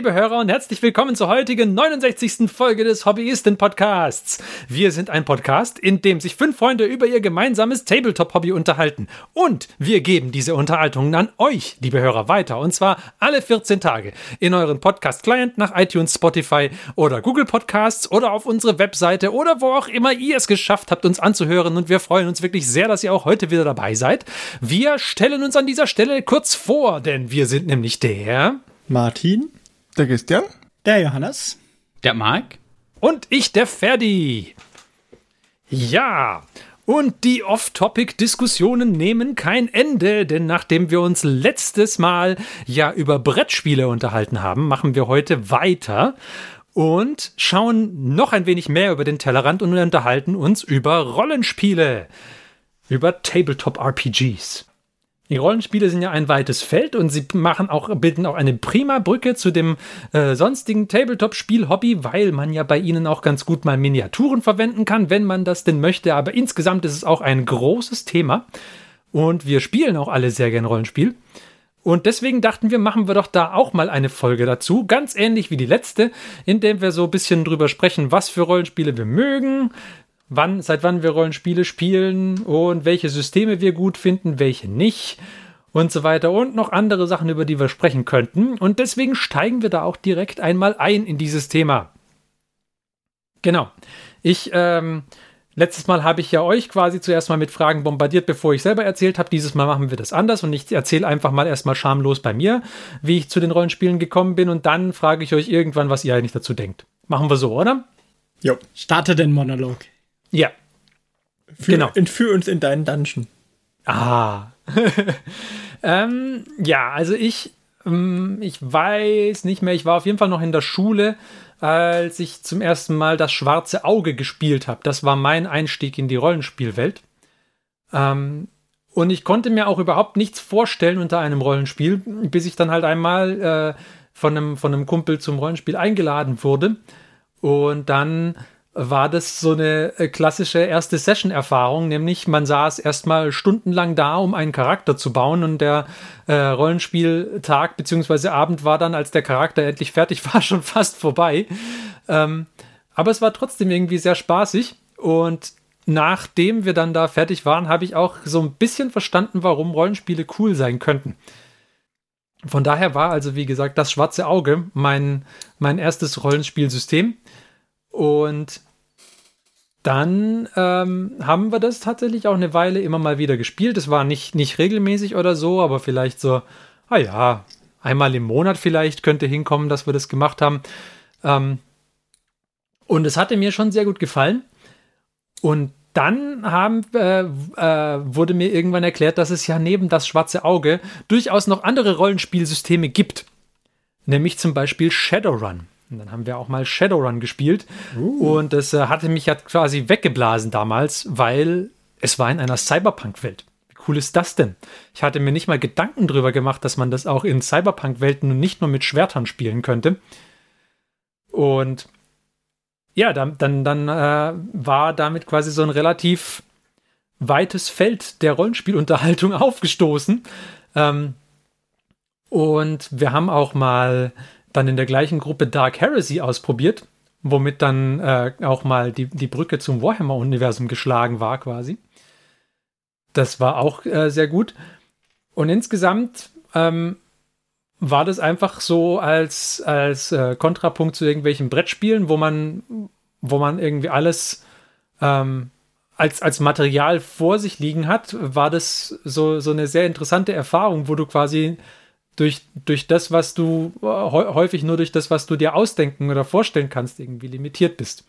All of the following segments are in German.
Liebe Hörer und herzlich willkommen zur heutigen 69. Folge des Hobbyisten-Podcasts. Wir sind ein Podcast, in dem sich fünf Freunde über ihr gemeinsames Tabletop-Hobby unterhalten. Und wir geben diese Unterhaltungen an euch, liebe Hörer, weiter. Und zwar alle 14 Tage in euren Podcast-Client nach iTunes, Spotify oder Google Podcasts oder auf unsere Webseite oder wo auch immer ihr es geschafft habt, uns anzuhören. Und wir freuen uns wirklich sehr, dass ihr auch heute wieder dabei seid. Wir stellen uns an dieser Stelle kurz vor, denn wir sind nämlich der Martin, der Christian, der Johannes, der Marc und ich, der Ferdi. Ja, und die Off-Topic-Diskussionen nehmen kein Ende, denn nachdem wir uns letztes Mal ja über Brettspiele unterhalten haben, machen wir heute weiter und schauen noch ein wenig mehr über den Tellerrand und unterhalten uns über Rollenspiele, über Tabletop-RPGs. Die Rollenspiele sind ja ein weites Feld und sie machen auch, bilden auch eine prima Brücke zu dem äh, sonstigen Tabletop-Spiel-Hobby, weil man ja bei ihnen auch ganz gut mal Miniaturen verwenden kann, wenn man das denn möchte. Aber insgesamt ist es auch ein großes Thema und wir spielen auch alle sehr gern Rollenspiel. Und deswegen dachten wir, machen wir doch da auch mal eine Folge dazu, ganz ähnlich wie die letzte, in der wir so ein bisschen drüber sprechen, was für Rollenspiele wir mögen, wann, seit wann wir Rollenspiele spielen und welche Systeme wir gut finden, welche nicht und so weiter und noch andere Sachen, über die wir sprechen könnten. Und deswegen steigen wir da auch direkt einmal ein in dieses Thema. Genau. Ich, ähm, letztes Mal habe ich ja euch quasi zuerst mal mit Fragen bombardiert, bevor ich selber erzählt habe. Dieses Mal machen wir das anders und ich erzähle einfach mal erstmal schamlos bei mir, wie ich zu den Rollenspielen gekommen bin und dann frage ich euch irgendwann, was ihr eigentlich dazu denkt. Machen wir so, oder? Jo. Starte den Monolog. Ja. Für, genau. Entführ uns in deinen Dungeon. Ah. ähm, ja, also ich, ähm, ich weiß nicht mehr, ich war auf jeden Fall noch in der Schule, als ich zum ersten Mal das schwarze Auge gespielt habe. Das war mein Einstieg in die Rollenspielwelt. Ähm, und ich konnte mir auch überhaupt nichts vorstellen unter einem Rollenspiel, bis ich dann halt einmal äh, von, einem, von einem Kumpel zum Rollenspiel eingeladen wurde. Und dann war das so eine äh, klassische erste Session-Erfahrung, nämlich man saß erstmal stundenlang da, um einen Charakter zu bauen und der äh, Rollenspieltag bzw. Abend war dann, als der Charakter endlich fertig war, schon fast vorbei. Ähm, aber es war trotzdem irgendwie sehr spaßig und nachdem wir dann da fertig waren, habe ich auch so ein bisschen verstanden, warum Rollenspiele cool sein könnten. Von daher war also, wie gesagt, das schwarze Auge mein, mein erstes Rollenspielsystem. Und dann ähm, haben wir das tatsächlich auch eine Weile immer mal wieder gespielt. Es war nicht, nicht regelmäßig oder so, aber vielleicht so, ah ja, einmal im Monat vielleicht könnte hinkommen, dass wir das gemacht haben. Ähm, und es hatte mir schon sehr gut gefallen. Und dann haben, äh, äh, wurde mir irgendwann erklärt, dass es ja neben das schwarze Auge durchaus noch andere Rollenspielsysteme gibt. Nämlich zum Beispiel Shadowrun. Und dann haben wir auch mal Shadowrun gespielt. Uh. Und das äh, hatte mich ja quasi weggeblasen damals, weil es war in einer Cyberpunk-Welt. Wie cool ist das denn? Ich hatte mir nicht mal Gedanken drüber gemacht, dass man das auch in Cyberpunk-Welten und nicht nur mit Schwertern spielen könnte. Und ja, dann, dann, dann äh, war damit quasi so ein relativ weites Feld der Rollenspielunterhaltung aufgestoßen. Ähm, und wir haben auch mal dann in der gleichen Gruppe Dark Heresy ausprobiert, womit dann äh, auch mal die, die Brücke zum Warhammer-Universum geschlagen war quasi. Das war auch äh, sehr gut. Und insgesamt ähm, war das einfach so als, als äh, Kontrapunkt zu irgendwelchen Brettspielen, wo man, wo man irgendwie alles ähm, als, als Material vor sich liegen hat, war das so, so eine sehr interessante Erfahrung, wo du quasi durch, durch das, was du häufig nur durch das, was du dir ausdenken oder vorstellen kannst, irgendwie limitiert bist.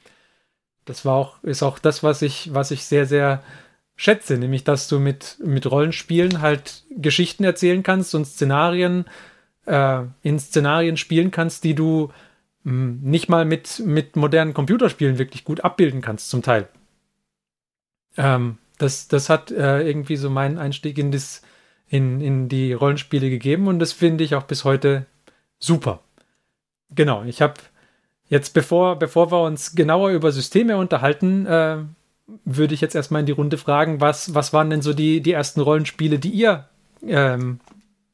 Das war auch, ist auch das, was ich, was ich sehr, sehr schätze, nämlich, dass du mit, mit Rollenspielen halt Geschichten erzählen kannst und Szenarien, äh, in Szenarien spielen kannst, die du mh, hm, nicht mal mit, mit modernen Computerspielen wirklich gut abbilden kannst, zum Teil. Ähm, das, das hat äh, irgendwie so meinen Einstieg in das, in, in die Rollenspiele gegeben und das finde ich auch bis heute super. Genau, ich habe jetzt, bevor, bevor wir uns genauer über Systeme unterhalten, äh, würde ich jetzt erstmal in die Runde fragen, was, was waren denn so die, die ersten Rollenspiele, die ihr ähm,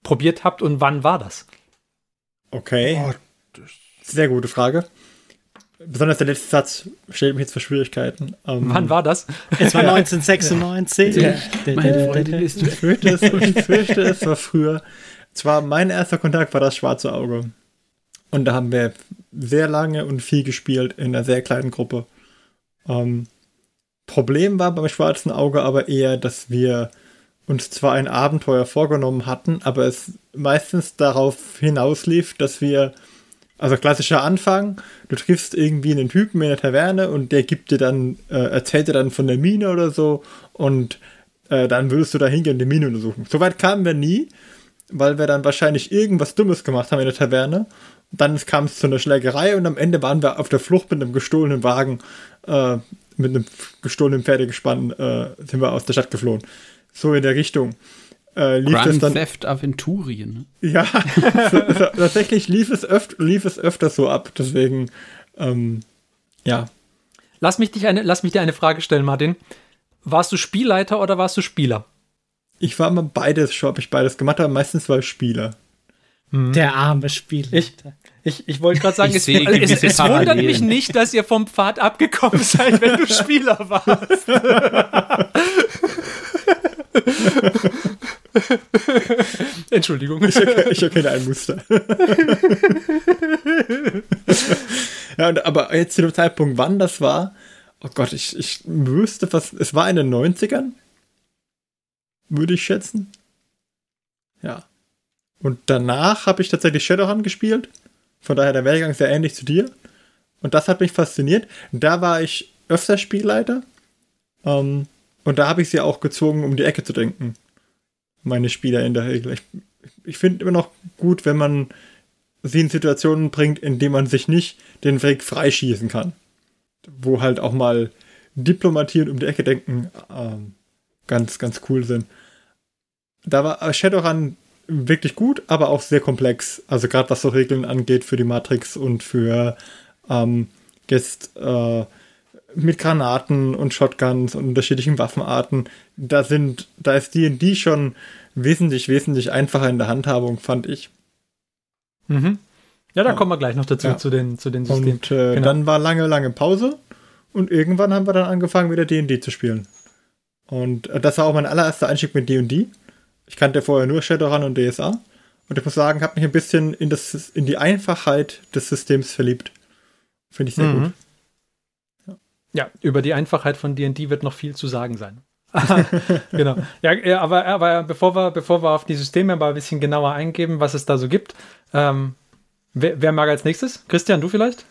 probiert habt und wann war das? Okay. Oh, Sehr gute Frage. Besonders der letzte Satz stellt mich jetzt für Schwierigkeiten. Um, ähm, Wann war das? Es war 1996. ja. Meine Freundin ist ich fürchte, es, ich fürchte, es war früher. Zwar mein erster Kontakt war das schwarze Auge. Und da haben wir sehr lange und viel gespielt in einer sehr kleinen Gruppe. Um, Problem war beim schwarzen Auge aber eher, dass wir uns zwar ein Abenteuer vorgenommen hatten, aber es meistens darauf hinauslief, dass wir, also klassischer Anfang, du triffst irgendwie einen Typen in der Taverne und der gibt dir dann, äh, erzählt dir dann von der Mine oder so und äh, dann würdest du da hingehen und die Mine untersuchen. Soweit kamen wir nie, weil wir dann wahrscheinlich irgendwas Dummes gemacht haben in der Taverne. Dann kam es zu einer Schlägerei und am Ende waren wir auf der Flucht mit einem gestohlenen Wagen, äh, mit einem gestohlenen Pferdegespann, äh, sind wir aus der Stadt geflohen so in der Richtung. Äh, lief Grand dann, Theft Aventurien. Ne? Ja, tatsächlich lief es, öf lief es öfter so ab. Deswegen, ähm, ja. Lass mich, dich eine, lass mich dir eine Frage stellen, Martin. Warst du Spielleiter oder warst du Spieler? Ich war immer beides, schon habe ich beides gemacht, aber meistens war ich Spieler. Hm. Der arme Spieler. Ich, ich, ich wollte gerade sagen, es, es, es wundert mich nicht, dass ihr vom Pfad abgekommen seid, wenn du Spieler warst. Entschuldigung. Ich erkenne, ich erkenne ein Muster. ja, und, aber jetzt zu dem Zeitpunkt, wann das war, oh Gott, ich, ich wüsste was, es war in den 90ern, würde ich schätzen. Ja. Und danach habe ich tatsächlich Shadowrun gespielt. Von daher der Werdegang sehr ähnlich zu dir. Und das hat mich fasziniert. Da war ich öfter Spielleiter. Ähm, und da habe ich sie auch gezwungen, um die Ecke zu denken. Meine Spieler in der Regel. Ich, ich finde immer noch gut, wenn man sie in Situationen bringt, in denen man sich nicht den Weg freischießen kann. Wo halt auch mal Diplomatie und um die Ecke denken ähm, ganz, ganz cool sind. Da war Shadowrun wirklich gut, aber auch sehr komplex. Also gerade was so Regeln angeht für die Matrix und für ähm, jetzt äh, mit Granaten und Shotguns und unterschiedlichen Waffenarten. Da sind, da ist D&D schon wesentlich, wesentlich einfacher in der Handhabung, fand ich. Mhm. Ja, da ja. kommen wir gleich noch dazu, ja. zu, den, zu den Systemen. Und äh, genau. dann war lange, lange Pause und irgendwann haben wir dann angefangen, wieder D&D zu spielen. Und äh, das war auch mein allererster Einstieg mit D&D. Ich kannte vorher nur Shadowrun und DSA. Und ich muss sagen, habe mich ein bisschen in, das, in die Einfachheit des Systems verliebt. Finde ich sehr mhm. gut. Ja, über die Einfachheit von D&D wird noch viel zu sagen sein. genau. Ja, aber, aber bevor, wir, bevor wir auf die Systeme mal ein bisschen genauer eingeben, was es da so gibt, ähm, wer, wer, mag als nächstes? Christian, du vielleicht?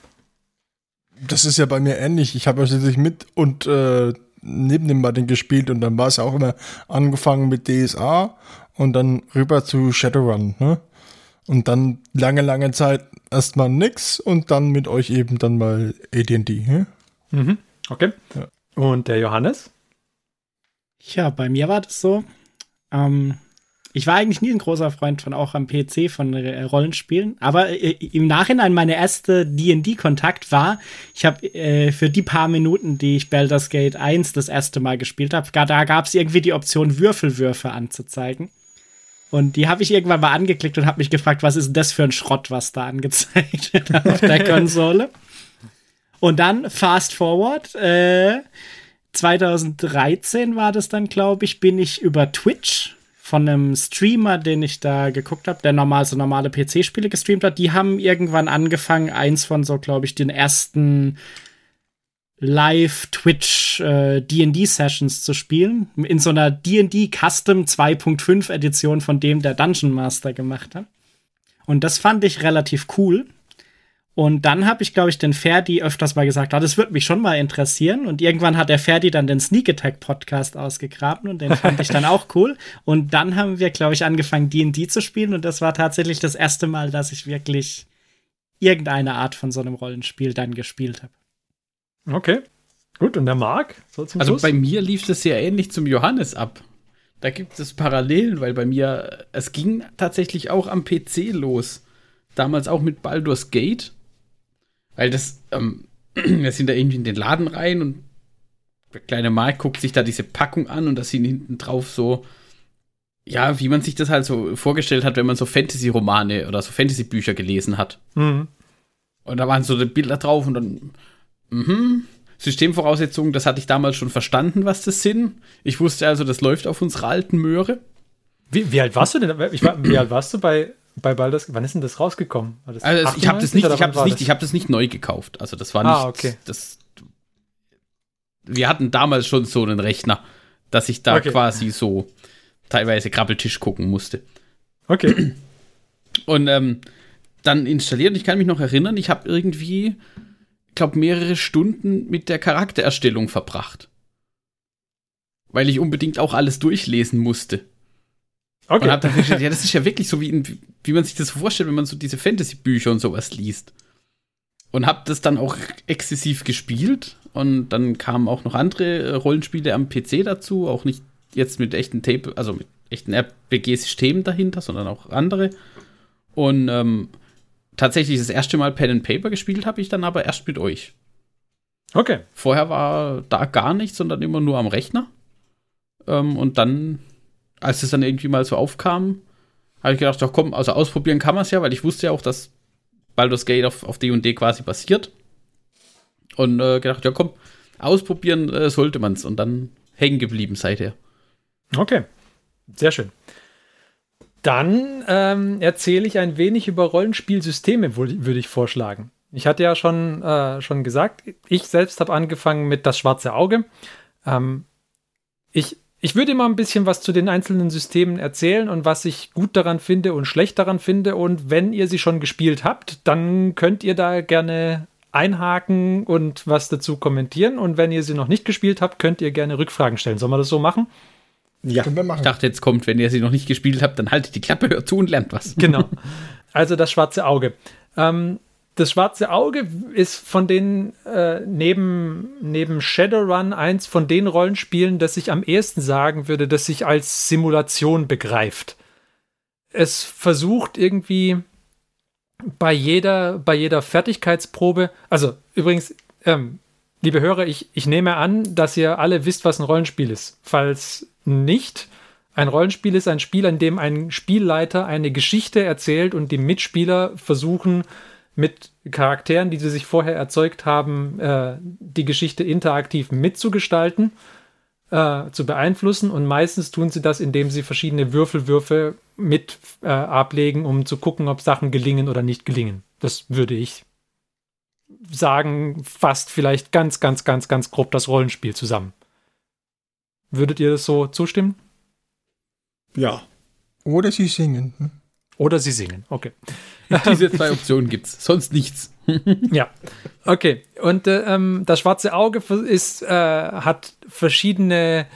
Das ist ja bei mir ähnlich. Ich habe ja schließlich mit und äh, neben dem Martin gespielt und dann war es ja auch immer angefangen mit DSA und dann rüber zu Shadowrun. Ne? Und dann lange, lange Zeit erstmal nix und dann mit euch eben dann mal AD&D. Ne? Mhm. Okay. Ja. Und der Johannes? Ja, bei mir war das so. Ähm, ich war eigentlich nie ein großer Freund von auch am PC von äh, Rollenspielen, aber äh, im Nachhinein meine erste D&D-Kontakt war, ich habe äh, für die paar Minuten, die ich Baldur's Gate 1 das erste Mal gespielt habe, da gab es irgendwie die Option Würfelwürfe anzuzeigen. Und die habe ich irgendwann mal angeklickt und habe mich gefragt, was ist denn das für ein Schrott, was da angezeigt wird auf der Konsole. Und dann fast forward, äh, 2013 war das dann, glaube ich, bin ich über Twitch von einem Streamer, den ich da geguckt habe, der normal so normale PC-Spiele gestreamt hat. Die haben irgendwann angefangen, eins von so, glaube ich, den ersten Live-Twitch äh, D&D-Sessions zu spielen. In so einer D&D Custom 2.5 Edition von dem der Dungeon Master gemacht hat. Und das fand ich relativ cool. Und dann habe ich, glaube ich, den Ferdi öfters mal gesagt, ah, das würde mich schon mal interessieren. Und irgendwann hat der Ferdi dann den Sneak Attack Podcast ausgegraben und den fand ich dann auch cool. Und dann haben wir, glaube ich, angefangen, D&D zu spielen. Und das war tatsächlich das erste Mal, dass ich wirklich irgendeine Art von so einem Rollenspiel dann gespielt habe. Okay. Gut, und der Marc? So also Schluss? bei mir lief das sehr ähnlich zum Johannes ab. Da gibt es Parallelen, weil bei mir, es ging tatsächlich auch am PC los. Damals auch mit Baldur's Gate. Weil das, ähm, wir sind da irgendwie in den Laden rein und der kleine Mark guckt sich da diese Packung an und da sind hinten drauf so ja, wie man sich das halt so vorgestellt hat, wenn man so Fantasy-Romane oder so Fantasy-Bücher gelesen hat. Mhm. Und da waren so die Bilder drauf und dann, mhm, Systemvoraussetzungen, das hatte ich damals schon verstanden, was das sind. Ich wusste also, das läuft auf unserer alten Möhre. Wie, wie alt warst du denn? Ich war, wie alt warst du bei, bei Baldur's? Wann ist denn das rausgekommen? Das Also ich habe das 98 nicht, ich habe das nicht, ich habe das nicht neu gekauft. Also das war nicht, Ah, okay. das. Wir hatten damals schon so einen Rechner, dass ich da Okay. quasi so teilweise Krabbeltisch gucken musste. Okay. Und ähm, dann installiert. Und ich kann mich noch erinnern, ich habe irgendwie, ich glaube, mehrere Stunden mit der Charaktererstellung verbracht. Weil ich unbedingt auch alles durchlesen musste. Und Okay. hab dann festgestellt, ja, das ist ja wirklich so, wie, in, wie man sich das vorstellt, wenn man so diese Fantasy-Bücher und sowas liest. Und hab das dann auch exzessiv gespielt. Und dann kamen auch noch andere äh, Rollenspiele am PC dazu, auch nicht jetzt mit echten Tape, also mit echten RPG-Systemen dahinter, sondern auch andere. Und ähm, tatsächlich das erste Mal Pen and Paper gespielt habe ich dann aber erst mit euch. Okay. Vorher war da gar nichts, sondern immer nur am Rechner. Ähm, und dann, als es dann irgendwie mal so aufkam, habe ich gedacht, doch komm, also ausprobieren kann man es ja, weil ich wusste ja auch, dass Baldur's Gate auf, auf D&D quasi basiert. Und äh, gedacht, ja komm, ausprobieren äh, sollte man es. Und dann hängen geblieben seither. Okay. Sehr schön. Dann ähm, erzähle ich ein wenig über Rollenspielsysteme, würde ich vorschlagen. Ich hatte ja schon, äh, schon gesagt, ich selbst habe angefangen mit das schwarze Auge. Ähm, ich, ich würde immer ein bisschen was zu den einzelnen Systemen erzählen und was ich gut daran finde und schlecht daran finde. Und wenn ihr sie schon gespielt habt, dann könnt ihr da gerne einhaken und was dazu kommentieren. Und wenn ihr sie noch nicht gespielt habt, könnt ihr gerne Rückfragen stellen. Sollen wir das so machen? Ja. Können wir machen. Ich dachte, jetzt kommt, wenn ihr sie noch nicht gespielt habt, dann haltet die Klappe, hört zu und lernt was. Genau. Also das schwarze Auge. Ähm, das schwarze Auge ist von den äh, neben, neben Shadowrun eins von den Rollenspielen, das ich am ehesten sagen würde, dass sich als Simulation begreift. Es versucht irgendwie bei jeder, bei jeder Fertigkeitsprobe, also übrigens, ähm, liebe Hörer, ich, ich nehme an, dass ihr alle wisst, was ein Rollenspiel ist. Falls nicht, ein Rollenspiel ist ein Spiel, in dem ein Spielleiter eine Geschichte erzählt und die Mitspieler versuchen, mit Charakteren, die sie sich vorher erzeugt haben, äh, die Geschichte interaktiv mitzugestalten, äh, zu beeinflussen. Und meistens tun sie das, indem sie verschiedene Würfelwürfe mit äh, ablegen, um zu gucken, ob Sachen gelingen oder nicht gelingen. Das würde ich sagen, fasst vielleicht ganz, ganz, ganz, ganz grob das Rollenspiel zusammen. Würdet ihr das so zustimmen? Ja. Oder sie singen. hm? Oder sie singen. Okay. Diese zwei Optionen gibt's, sonst nichts. Ja, okay. Und äh, ähm, das schwarze Auge ist, äh, hat verschiedene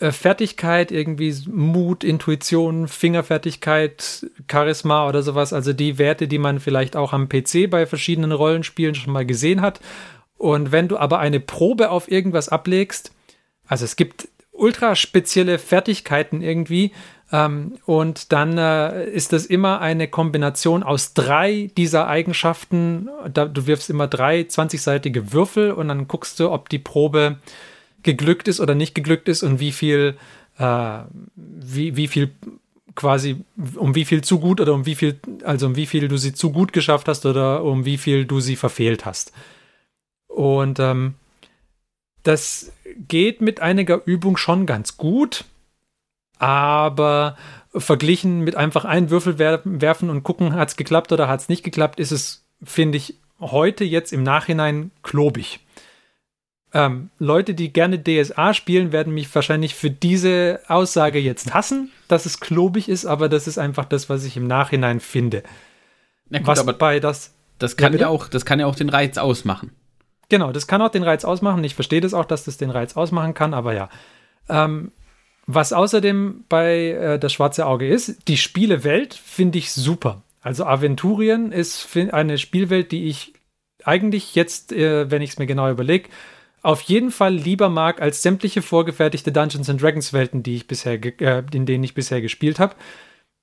äh, Fertigkeit, irgendwie Mut, Intuition, Fingerfertigkeit, Charisma oder sowas. Also die Werte, die man vielleicht auch am PC bei verschiedenen Rollenspielen schon mal gesehen hat. Und wenn du aber eine Probe auf irgendwas ablegst, also es gibt ultra spezielle Fertigkeiten irgendwie, ähm, und dann äh, ist das immer eine Kombination aus drei dieser Eigenschaften. Da, du wirfst immer drei 20-seitige Würfel und dann guckst du, ob die Probe geglückt ist oder nicht geglückt ist und wie viel, äh, wie, wie viel quasi, um wie viel zu gut oder um wie viel, also um wie viel du sie zu gut geschafft hast oder um wie viel du sie verfehlt hast. Und ähm, das geht mit einiger Übung schon ganz gut aber verglichen mit einfach einen Würfel wer werfen und gucken, hat es geklappt oder hat es nicht geklappt, ist es, finde ich, heute jetzt im Nachhinein klobig. Ähm, Leute, die gerne DSA spielen, werden mich wahrscheinlich für diese Aussage jetzt hassen, dass es klobig ist, aber das ist einfach das, was ich im Nachhinein finde. Na gut, was aber bei das das kann Ja, ja, auch, das kann ja auch den Reiz ausmachen. Genau, das kann auch den Reiz ausmachen. Ich verstehe das auch, dass das den Reiz ausmachen kann, aber ja. Ähm, was außerdem bei äh, das schwarze Auge ist, die Spielewelt finde ich super. Also Aventurien ist eine Spielwelt, die ich eigentlich jetzt, äh, wenn ich es mir genau überlege, auf jeden Fall lieber mag als sämtliche vorgefertigte Dungeons and Dragons Welten, die ich bisher, äh, in denen ich bisher gespielt habe.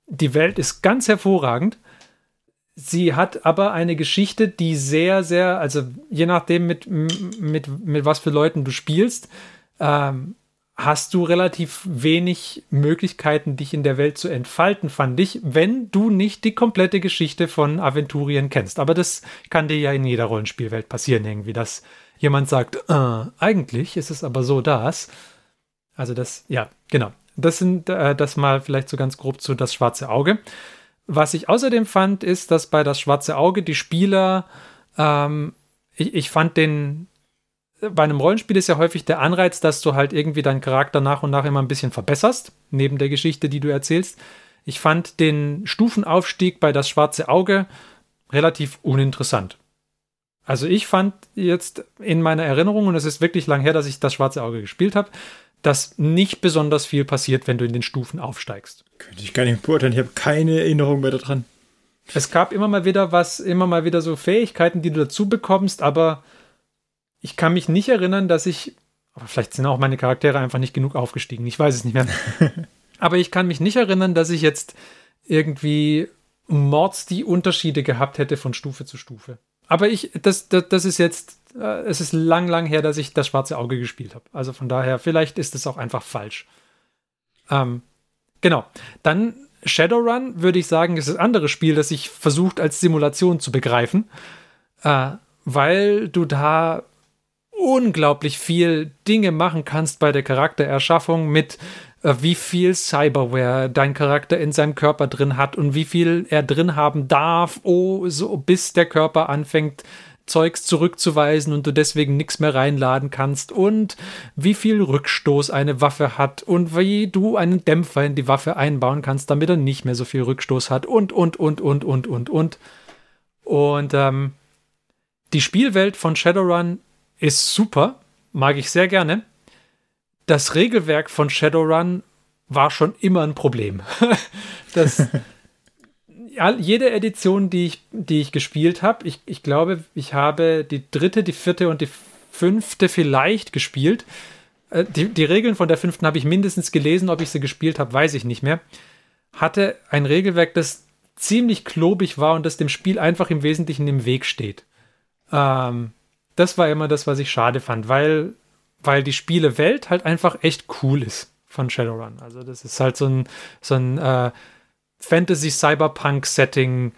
Die Welt ist ganz hervorragend. Sie hat aber eine Geschichte, die sehr, sehr, also je nachdem, mit, mit, mit was für Leuten du spielst, ähm, hast du relativ wenig Möglichkeiten, dich in der Welt zu entfalten, fand ich, wenn du nicht die komplette Geschichte von Aventurien kennst. Aber das kann dir ja in jeder Rollenspielwelt passieren, irgendwie, dass jemand sagt, äh, eigentlich ist es aber so das. Also das, ja, genau. Das sind äh, das mal vielleicht so ganz grob zu das schwarze Auge. Was ich außerdem fand, ist, dass bei das schwarze Auge die Spieler, ähm, ich, ich fand den, bei einem Rollenspiel ist ja häufig der Anreiz, dass du halt irgendwie deinen Charakter nach und nach immer ein bisschen verbesserst, neben der Geschichte, die du erzählst. Ich fand den Stufenaufstieg bei das schwarze Auge relativ uninteressant. Also ich fand jetzt in meiner Erinnerung, und es ist wirklich lang her, dass ich das schwarze Auge gespielt habe, dass nicht besonders viel passiert, wenn du in den Stufen aufsteigst. Könnte ich gar nicht beurteilen, ich habe keine Erinnerung mehr daran. Es gab immer mal wieder was, immer mal wieder so Fähigkeiten, die du dazu bekommst, aber ich kann mich nicht erinnern, dass ich, aber vielleicht sind auch meine Charaktere einfach nicht genug aufgestiegen, ich weiß es nicht mehr. aber ich kann mich nicht erinnern, dass ich jetzt irgendwie Mords die Unterschiede gehabt hätte von Stufe zu Stufe. Aber ich, das, das, das ist jetzt, äh, es ist lang, lang her, dass ich das schwarze Auge gespielt habe. Also von daher, vielleicht ist es auch einfach falsch. Ähm, genau. Dann Shadowrun, würde ich sagen, ist das andere Spiel, das sich versucht als Simulation zu begreifen, äh, weil du da unglaublich viel Dinge machen kannst bei der Charaktererschaffung mit äh, wie viel Cyberware dein Charakter in seinem Körper drin hat und wie viel er drin haben darf, oh, so bis der Körper anfängt Zeugs zurückzuweisen und du deswegen nichts mehr reinladen kannst und wie viel Rückstoß eine Waffe hat und wie du einen Dämpfer in die Waffe einbauen kannst, damit er nicht mehr so viel Rückstoß hat und, und, und, und, und, und, und. Und ähm, die Spielwelt von Shadowrun ist super, mag ich sehr gerne. Das Regelwerk von Shadowrun war schon immer ein Problem. das, jede Edition, die ich, die ich gespielt habe, ich, ich glaube, ich habe die dritte, die vierte und die fünfte vielleicht gespielt. Äh, die, die Regeln von der fünften habe ich mindestens gelesen, ob ich sie gespielt habe, weiß ich nicht mehr. Hatte ein Regelwerk, das ziemlich klobig war und das dem Spiel einfach im Wesentlichen im Weg steht. Ähm, das war immer das, was ich schade fand, weil, weil die Spielewelt halt einfach echt cool ist von Shadowrun. Also das ist halt so ein, so ein äh, Fantasy-Cyberpunk-Setting,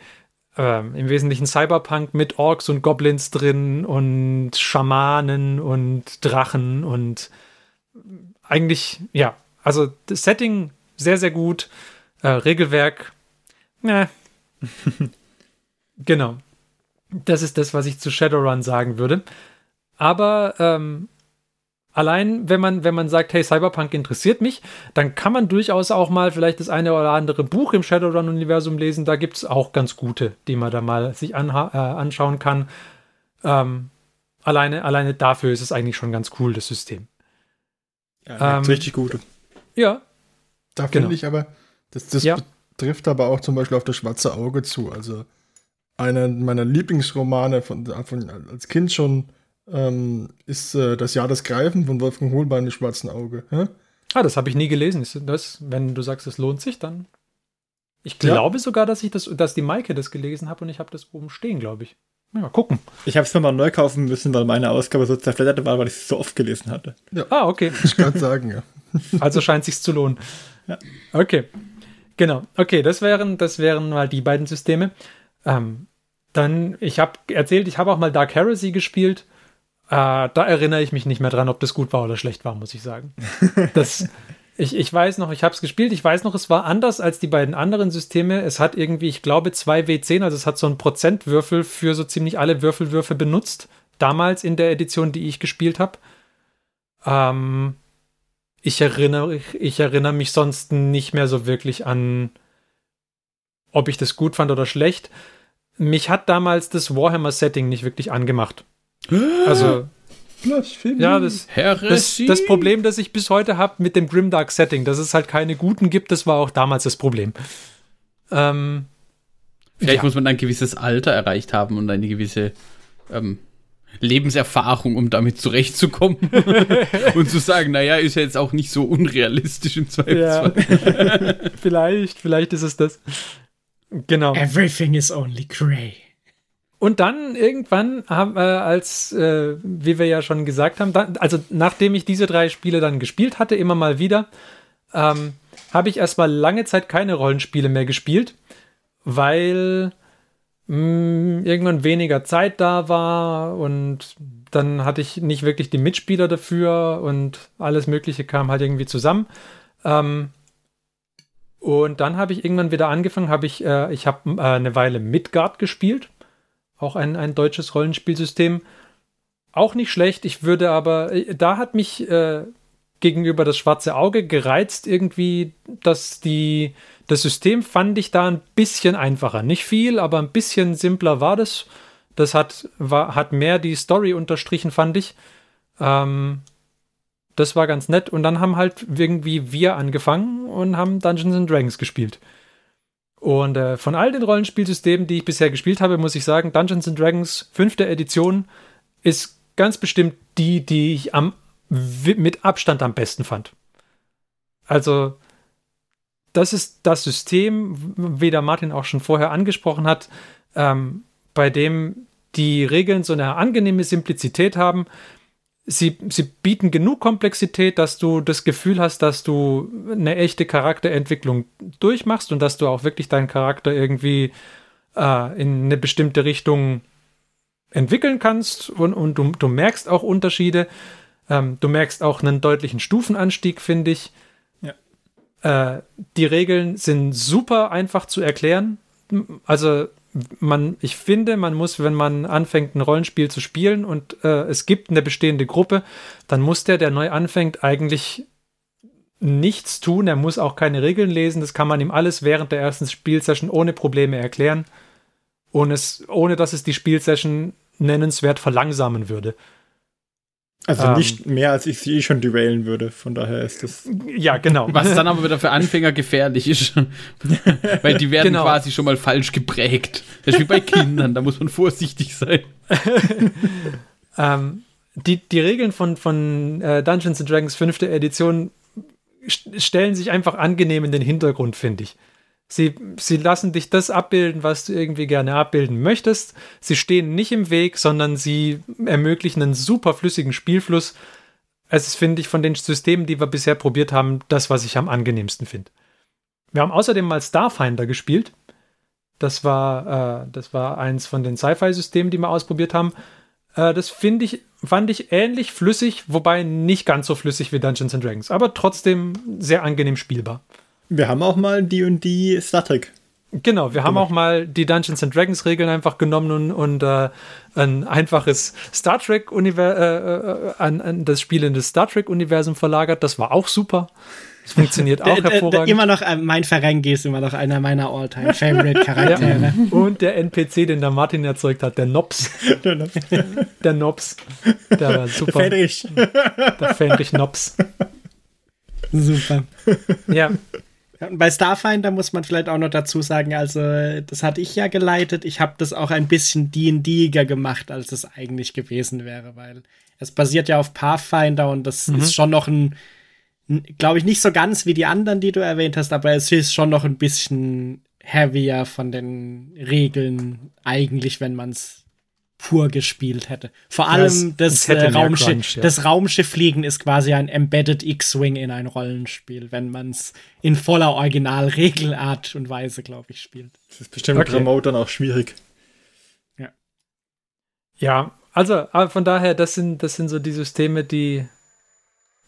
ähm, im Wesentlichen Cyberpunk mit Orks und Goblins drin und Schamanen und Drachen und eigentlich, ja, also das Setting sehr, sehr gut. Äh, Regelwerk, ne. genau das ist das, was ich zu Shadowrun sagen würde. Aber ähm, allein, wenn man, wenn man sagt, hey, Cyberpunk interessiert mich, dann kann man durchaus auch mal vielleicht das eine oder andere Buch im Shadowrun-Universum lesen. Da gibt es auch ganz gute, die man da mal sich äh, anschauen kann. Ähm, alleine, alleine dafür ist es eigentlich schon ganz cool, das System. Ja, ähm, richtig gut. Ja. Da finde genau. ich aber, das, das ja. betrifft aber auch zum Beispiel auf das schwarze Auge zu. Also einer meiner Lieblingsromane von, von als Kind schon ähm, ist äh, Das Jahr des Greifen von Wolfgang Hohlbein im schwarzen Auge. Hä? Ah, das habe ich nie gelesen. Ist das, wenn du sagst, es lohnt sich, dann. Ich glaube ja. sogar, dass ich das, dass die Maike das gelesen habe und ich habe das oben stehen, glaube ich. Mal gucken. Ich habe es nochmal neu kaufen müssen, weil meine Ausgabe so zerfleddert war, weil ich es so oft gelesen hatte. Ja. Ah, okay. Ich kann sagen, ja. Also scheint es sich zu lohnen. Ja. Okay. Genau. Okay, das wären, das wären mal die beiden Systeme. Ähm, dann, ich habe erzählt, ich habe auch mal Dark Heresy gespielt. Äh, da erinnere ich mich nicht mehr dran, ob das gut war oder schlecht war, muss ich sagen. Das, ich, ich weiß noch, ich habe es gespielt, ich weiß noch, es war anders als die beiden anderen Systeme. Es hat irgendwie, ich glaube, zwei W10, also es hat so einen Prozentwürfel für so ziemlich alle Würfelwürfe benutzt. Damals in der Edition, die ich gespielt habe. Ähm, ich erinnere, ich, ich erinnere mich sonst nicht mehr so wirklich an, ob ich das gut fand oder schlecht mich hat damals das Warhammer-Setting nicht wirklich angemacht. Also. Blasphemie. Ja, das, das, das, Problem, das ich bis heute habe mit dem Grimdark-Setting, dass es halt keine guten gibt, das war auch damals das Problem. Ähm, Vielleicht ja. muss man ein gewisses Alter erreicht haben und eine gewisse ähm, Lebenserfahrung, um damit zurechtzukommen und zu sagen, naja, ist ja jetzt auch nicht so unrealistisch im Zweifelsfall. Ja. vielleicht, vielleicht ist es das. Genau. Everything is only gray. und dann irgendwann, haben, äh, als, äh, wie wir ja schon gesagt haben, dann, also nachdem ich diese drei Spiele dann gespielt hatte, immer mal wieder, ähm, habe ich erstmal lange Zeit keine Rollenspiele mehr gespielt, weil mh, mm, irgendwann weniger Zeit da war und dann hatte ich nicht wirklich die Mitspieler dafür und alles Mögliche kam halt irgendwie zusammen. Ähm, und dann habe ich irgendwann wieder angefangen, habe ich, äh, ich habe äh, eine Weile Midgard gespielt, auch ein, ein deutsches Rollenspielsystem. Auch nicht schlecht, ich würde aber, äh, da hat mich äh, gegenüber das schwarze Auge gereizt irgendwie, dass die, das System fand ich da ein bisschen einfacher. Nicht viel, aber ein bisschen simpler war das. Das hat, war, hat mehr die Story unterstrichen, fand ich. Ähm, das war ganz nett. Und dann haben halt irgendwie wir angefangen und haben Dungeons and Dragons gespielt. Und äh, von all den Rollenspielsystemen, die ich bisher gespielt habe, muss ich sagen, Dungeons and Dragons fünfte Edition ist ganz bestimmt die, die ich am, mit Abstand am besten fand. Also, das ist das System, wie der Martin auch schon vorher angesprochen hat, ähm, bei dem die Regeln so eine angenehme Simplizität haben. Sie, sie bieten genug Komplexität, dass du das Gefühl hast, dass du eine echte Charakterentwicklung durchmachst und dass du auch wirklich deinen Charakter irgendwie äh, in eine bestimmte Richtung entwickeln kannst und, und du, du merkst auch Unterschiede. Ähm, du merkst auch einen deutlichen Stufenanstieg, finde ich. Ja. Äh, die Regeln sind super einfach zu erklären. Also man, ich finde, man muss, wenn man anfängt, ein Rollenspiel zu spielen und äh, es gibt eine bestehende Gruppe, dann muss der, der neu anfängt, eigentlich nichts tun. Er muss auch keine Regeln lesen. Das kann man ihm alles während der ersten Spielsession ohne Probleme erklären. Und es, ohne dass es die Spielsession nennenswert verlangsamen würde. Also ähm, nicht mehr, als ich sie eh schon derailen würde. Von daher ist das. Ja, genau. Was dann aber wieder für Anfänger gefährlich ist. Weil die werden genau. quasi schon mal falsch geprägt. Das ist wie bei Kindern, da muss man vorsichtig sein. ähm, die, die Regeln von, von äh, Dungeons Dragons 5. Edition stellen sich einfach angenehm in den Hintergrund, finde ich. Sie, sie lassen dich das abbilden, was du irgendwie gerne abbilden möchtest. Sie stehen nicht im Weg, sondern sie ermöglichen einen super flüssigen Spielfluss. Es ist, finde ich, von den Systemen, die wir bisher probiert haben, das, was ich am angenehmsten finde. Wir haben außerdem mal Starfinder gespielt. Das war, äh, das war eins von den Sci-Fi-Systemen, die wir ausprobiert haben. Äh, das ich, fand ich ähnlich flüssig, wobei nicht ganz so flüssig wie Dungeons and Dragons, aber trotzdem sehr angenehm spielbar. Wir haben auch mal die und die Star Trek. Genau, wir haben genau. auch mal die Dungeons and Dragons Regeln einfach genommen und, und äh, ein einfaches Star Trek Universum, äh, äh, an, an, das Spiel in das Star Trek Universum verlagert. Das war auch super. Das funktioniert auch hervorragend. immer noch, äh, mein Ferengi ist immer noch einer meiner All-Time Favorite Charaktere. Ja. Und der NPC, den der Martin erzeugt hat, der Nops. der Nops. Der Nops. Der war super. Der Fenrich. Der Fenrich Nops. Super. Ja. Bei Starfinder muss man vielleicht auch noch dazu sagen, also das hatte ich ja geleitet. Ich habe das auch ein bisschen D&Diger gemacht, als es eigentlich gewesen wäre, weil es basiert ja auf Pathfinder und das mhm. ist schon noch ein, glaube ich, nicht so ganz wie die anderen, die du erwähnt hast, aber es ist schon noch ein bisschen heavier von den Regeln eigentlich, wenn man es pur gespielt hätte. Vor allem das, das, äh, Raumschiff, Crunch, ja. das Raumschifffliegen ist quasi ein Embedded X-Wing in ein Rollenspiel, wenn man es in voller Originalregelart und Weise, glaube ich, spielt. Das ist bestimmt okay. mit Remote dann auch schwierig. Ja. Ja, also von daher, das sind, das sind so die Systeme, die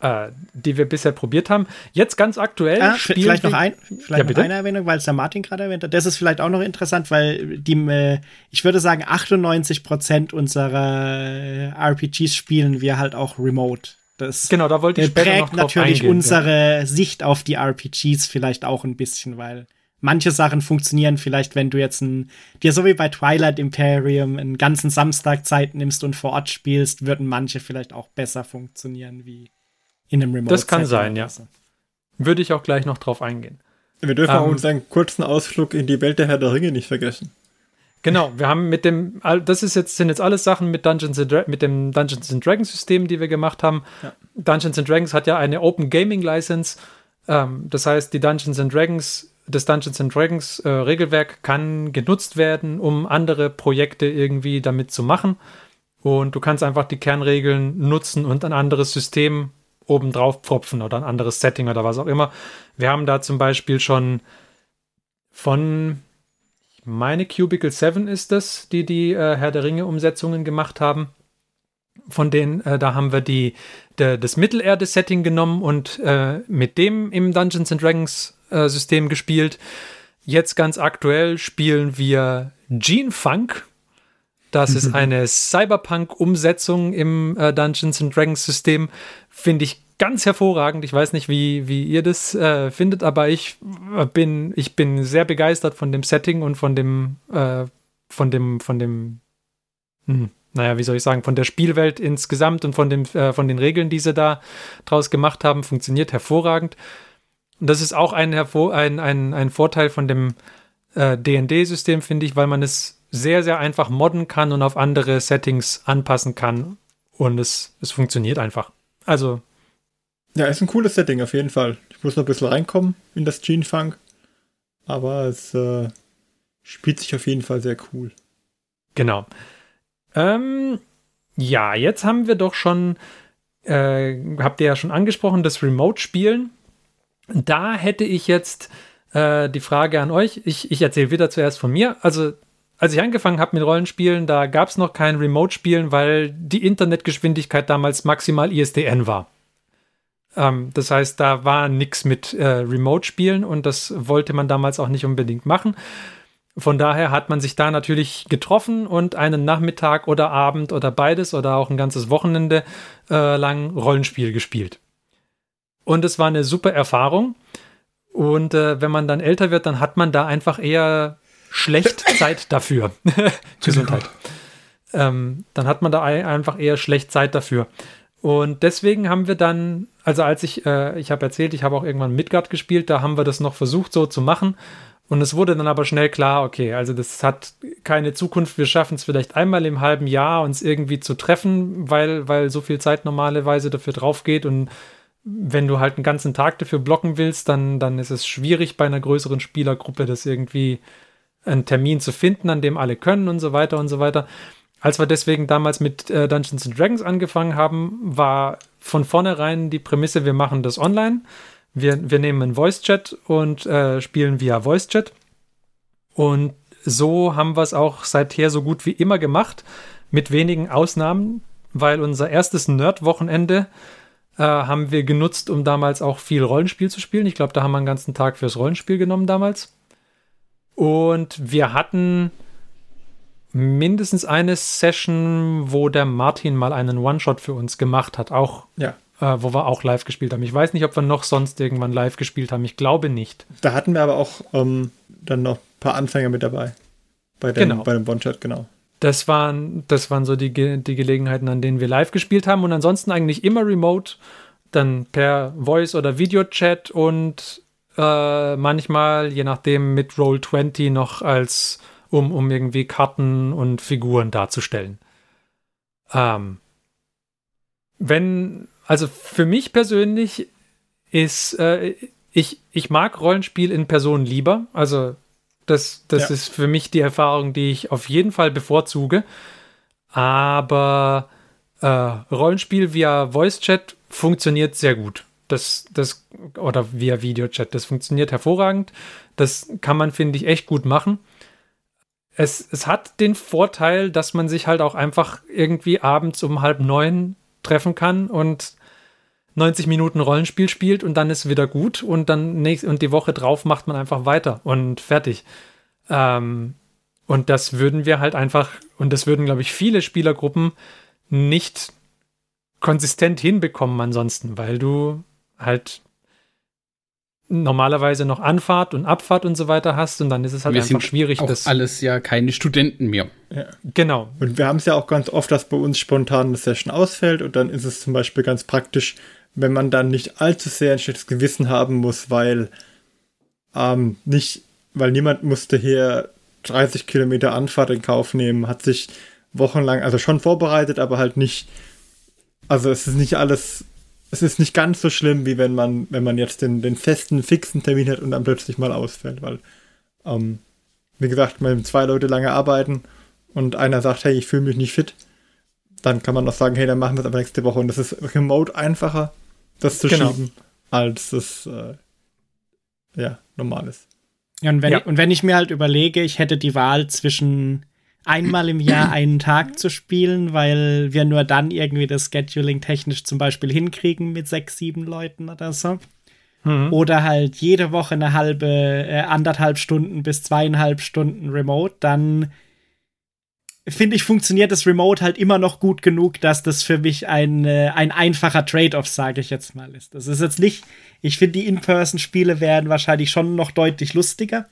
äh, die wir bisher probiert haben. Jetzt ganz aktuell. Ah, vielleicht noch, ein, vielleicht ja, noch eine Erwähnung, weil es der Martin gerade erwähnt hat. Das ist vielleicht auch noch interessant, weil die, äh, ich würde sagen, 98 Prozent unserer RPGs spielen wir halt auch remote. Das genau, da wollte ich später prägt natürlich eingehen, unsere ja. Sicht auf die RPGs vielleicht auch ein bisschen, weil manche Sachen funktionieren vielleicht, wenn du jetzt ein, dir so wie bei Twilight Imperium einen ganzen Samstag Zeit nimmst und vor Ort spielst, würden manche vielleicht auch besser funktionieren wie in einem Remote. Das kann sein, ja. Würde ich auch gleich noch drauf eingehen. Wir dürfen ähm, unseren kurzen Ausflug in die Welt der Herr der Ringe nicht vergessen. Genau, wir haben mit dem, das ist jetzt, sind jetzt alles Sachen mit Dungeons mit dem Dungeons and Dragons System, die wir gemacht haben. Ja. Dungeons and Dragons hat ja eine Open Gaming License. Ähm, das heißt, die Dungeons and Dragons das Dungeons and Dragons äh, Regelwerk kann genutzt werden, um andere Projekte irgendwie damit zu machen. Und du kannst einfach die Kernregeln nutzen und ein anderes System obendrauf pfropfen oder ein anderes Setting oder was auch immer. Wir haben da zum Beispiel schon von, ich meine, Cubicle 7 ist das, die die äh, Herr der Ringe-Umsetzungen gemacht haben. Von denen, äh, da haben wir die, der, das Mittelerde-Setting genommen und äh, mit dem im Dungeons and Dragons äh, gespielt. Jetzt ganz aktuell spielen wir Gene Funk. Das ist eine Cyberpunk-Umsetzung im äh, Dungeons and Dragons System. Finde ich ganz hervorragend. Ich weiß nicht, wie, wie ihr das äh, findet, aber ich bin, ich bin sehr begeistert von dem Setting und von dem, äh, von dem, von dem, hm, naja, wie soll ich sagen, von der Spielwelt insgesamt und von, dem, äh, von den Regeln, die sie da draus gemacht haben, funktioniert hervorragend. Und das ist auch ein, Hervor ein, ein, ein Vorteil von dem äh, DD-System, finde ich, weil man es sehr, sehr einfach modden kann und auf andere Settings anpassen kann. Und es, es funktioniert einfach. Also. Ja, ist ein cooles Setting auf jeden Fall. Ich muss noch ein bisschen reinkommen in das Gene Funk. Aber es äh, spielt sich auf jeden Fall sehr cool. Genau. Ähm, ja, jetzt haben wir doch schon, äh, habt ihr ja schon angesprochen, das Remote-Spielen. Da hätte ich jetzt äh, die Frage an euch. Ich, ich erzähle wieder zuerst von mir. Also, als ich angefangen habe mit Rollenspielen, da gab es noch kein Remote-Spielen, weil die Internetgeschwindigkeit damals maximal ISDN war. Ähm, das heißt, da war nichts mit äh, Remote-Spielen und das wollte man damals auch nicht unbedingt machen. Von daher hat man sich da natürlich getroffen und einen Nachmittag oder Abend oder beides oder auch ein ganzes Wochenende äh, lang Rollenspiel gespielt. Und es war eine super Erfahrung. Und äh, wenn man dann älter wird, dann hat man da einfach eher schlecht Zeit dafür. Gesundheit. Ähm, dann hat man da einfach eher schlecht Zeit dafür. Und deswegen haben wir dann, also als ich, äh, ich habe erzählt, ich habe auch irgendwann Midgard gespielt, da haben wir das noch versucht so zu machen. Und es wurde dann aber schnell klar, okay, also das hat keine Zukunft. Wir schaffen es vielleicht einmal im halben Jahr, uns irgendwie zu treffen, weil, weil so viel Zeit normalerweise dafür drauf geht. Und wenn du halt einen ganzen Tag dafür blocken willst, dann, dann ist es schwierig bei einer größeren Spielergruppe, das irgendwie einen Termin zu finden, an dem alle können und so weiter und so weiter. Als wir deswegen damals mit äh, Dungeons and Dragons angefangen haben, war von vornherein die Prämisse, wir machen das online. Wir, wir nehmen einen Voice-Chat und äh, spielen via Voice-Chat. Und so haben wir es auch seither so gut wie immer gemacht, mit wenigen Ausnahmen, weil unser erstes Nerd-Wochenende äh, haben wir genutzt, um damals auch viel Rollenspiel zu spielen. Ich glaube, da haben wir einen ganzen Tag fürs Rollenspiel genommen damals. Und wir hatten mindestens eine Session, wo der Martin mal einen One-Shot für uns gemacht hat, auch ja. äh, wo wir auch live gespielt haben. Ich weiß nicht, ob wir noch sonst irgendwann live gespielt haben. Ich glaube nicht. Da hatten wir aber auch ähm, dann noch ein paar Anfänger mit dabei. Bei dem, Genau. bei dem One-Shot, genau. Das waren, das waren so die, Ge- die Gelegenheiten, an denen wir live gespielt haben und ansonsten eigentlich immer remote, dann per Voice oder Videochat und äh, manchmal, je nachdem, mit Roll20 noch als, um, um irgendwie Karten und Figuren darzustellen. Ähm, wenn, also für mich persönlich ist, äh, ich, ich mag Rollenspiel in Person lieber, also das, das Ja. ist für mich die Erfahrung, die ich auf jeden Fall bevorzuge. Aber äh, Rollenspiel via Voice-Chat funktioniert sehr gut. Das, das, oder via Videochat, das funktioniert hervorragend. Das kann man, finde ich, echt gut machen. Es, es hat den Vorteil, dass man sich halt auch einfach irgendwie abends um halb neun treffen kann und 90 Minuten Rollenspiel spielt und dann ist wieder gut und dann nächst, und die Woche drauf macht man einfach weiter und fertig. Ähm, und das würden wir halt einfach, und das würden, glaube ich, viele Spielergruppen nicht konsistent hinbekommen ansonsten, weil du halt normalerweise noch Anfahrt und Abfahrt und so weiter hast und dann ist es halt wir einfach sind schwierig, auch das alles ja keine Studenten mehr. genau Und wir haben es ja auch ganz oft, dass bei uns spontan eine Session ausfällt und dann ist es zum Beispiel ganz praktisch, wenn man dann nicht allzu sehr ein schlechtes Gewissen haben muss, weil ähm, nicht, weil niemand musste hier 30 Kilometer Anfahrt in Kauf nehmen, hat sich wochenlang, also schon vorbereitet, aber halt nicht, also es ist nicht alles es ist nicht ganz so schlimm, wie wenn man, wenn man jetzt den, den festen, fixen Termin hat und dann plötzlich mal ausfällt, weil, ähm, wie gesagt, wenn zwei Leute lange arbeiten und einer sagt, hey, ich fühle mich nicht fit, dann kann man noch sagen, hey, dann machen wir es aber nächste Woche. Und das ist remote einfacher, das zu genau. schieben, als es äh, ja, normal ist. Ja, und, wenn ja. Ich, und wenn ich mir halt überlege, ich hätte die Wahl zwischen einmal im Jahr einen Tag zu spielen, weil wir nur dann irgendwie das Scheduling technisch zum Beispiel hinkriegen mit sechs, sieben Leuten oder so. Mhm. Oder halt jede Woche eine halbe, äh, anderthalb Stunden bis zweieinhalb Stunden remote, dann finde ich, funktioniert das Remote halt immer noch gut genug, dass das für mich ein, äh, ein einfacher Trade-off, sage ich jetzt mal, ist. Das ist jetzt nicht, ich finde, die In-Person-Spiele werden wahrscheinlich schon noch deutlich lustiger,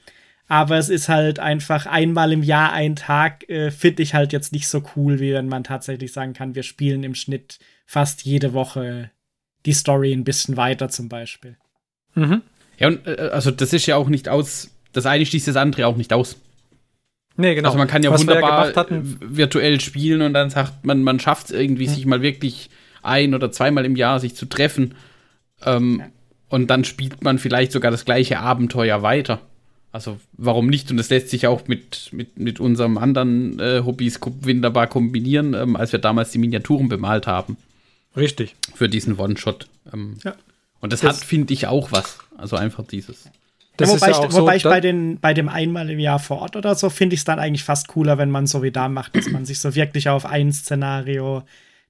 aber es ist halt einfach einmal im Jahr ein Tag, äh, finde ich halt jetzt nicht so cool, wie wenn man tatsächlich sagen kann, wir spielen im Schnitt fast jede Woche die Story ein bisschen weiter zum Beispiel. Mhm. Ja, und äh, also das ist ja auch nicht aus, das eine schließt das andere auch nicht aus. Nee, genau. Also man kann ja Was wunderbar ja virtuell spielen und dann sagt man, man schafft es irgendwie, mhm. sich mal wirklich ein- oder zweimal im Jahr sich zu treffen. Ähm, ja. Und dann spielt man vielleicht sogar das gleiche Abenteuer weiter. Also warum nicht? Und das lässt sich auch mit, mit, mit unserem anderen äh, Hobbys wunderbar kombinieren, ähm, als wir damals die Miniaturen bemalt haben. Richtig. Für diesen One-Shot. Ähm, ja. Und das, das hat, finde ich, auch was. Also einfach dieses. Das ja, wobei, ja ich, wobei so, ich bei, den, bei dem einmal im Jahr vor Ort oder so finde ich es dann eigentlich fast cooler, wenn man so wie da macht, dass man sich so wirklich auf ein Szenario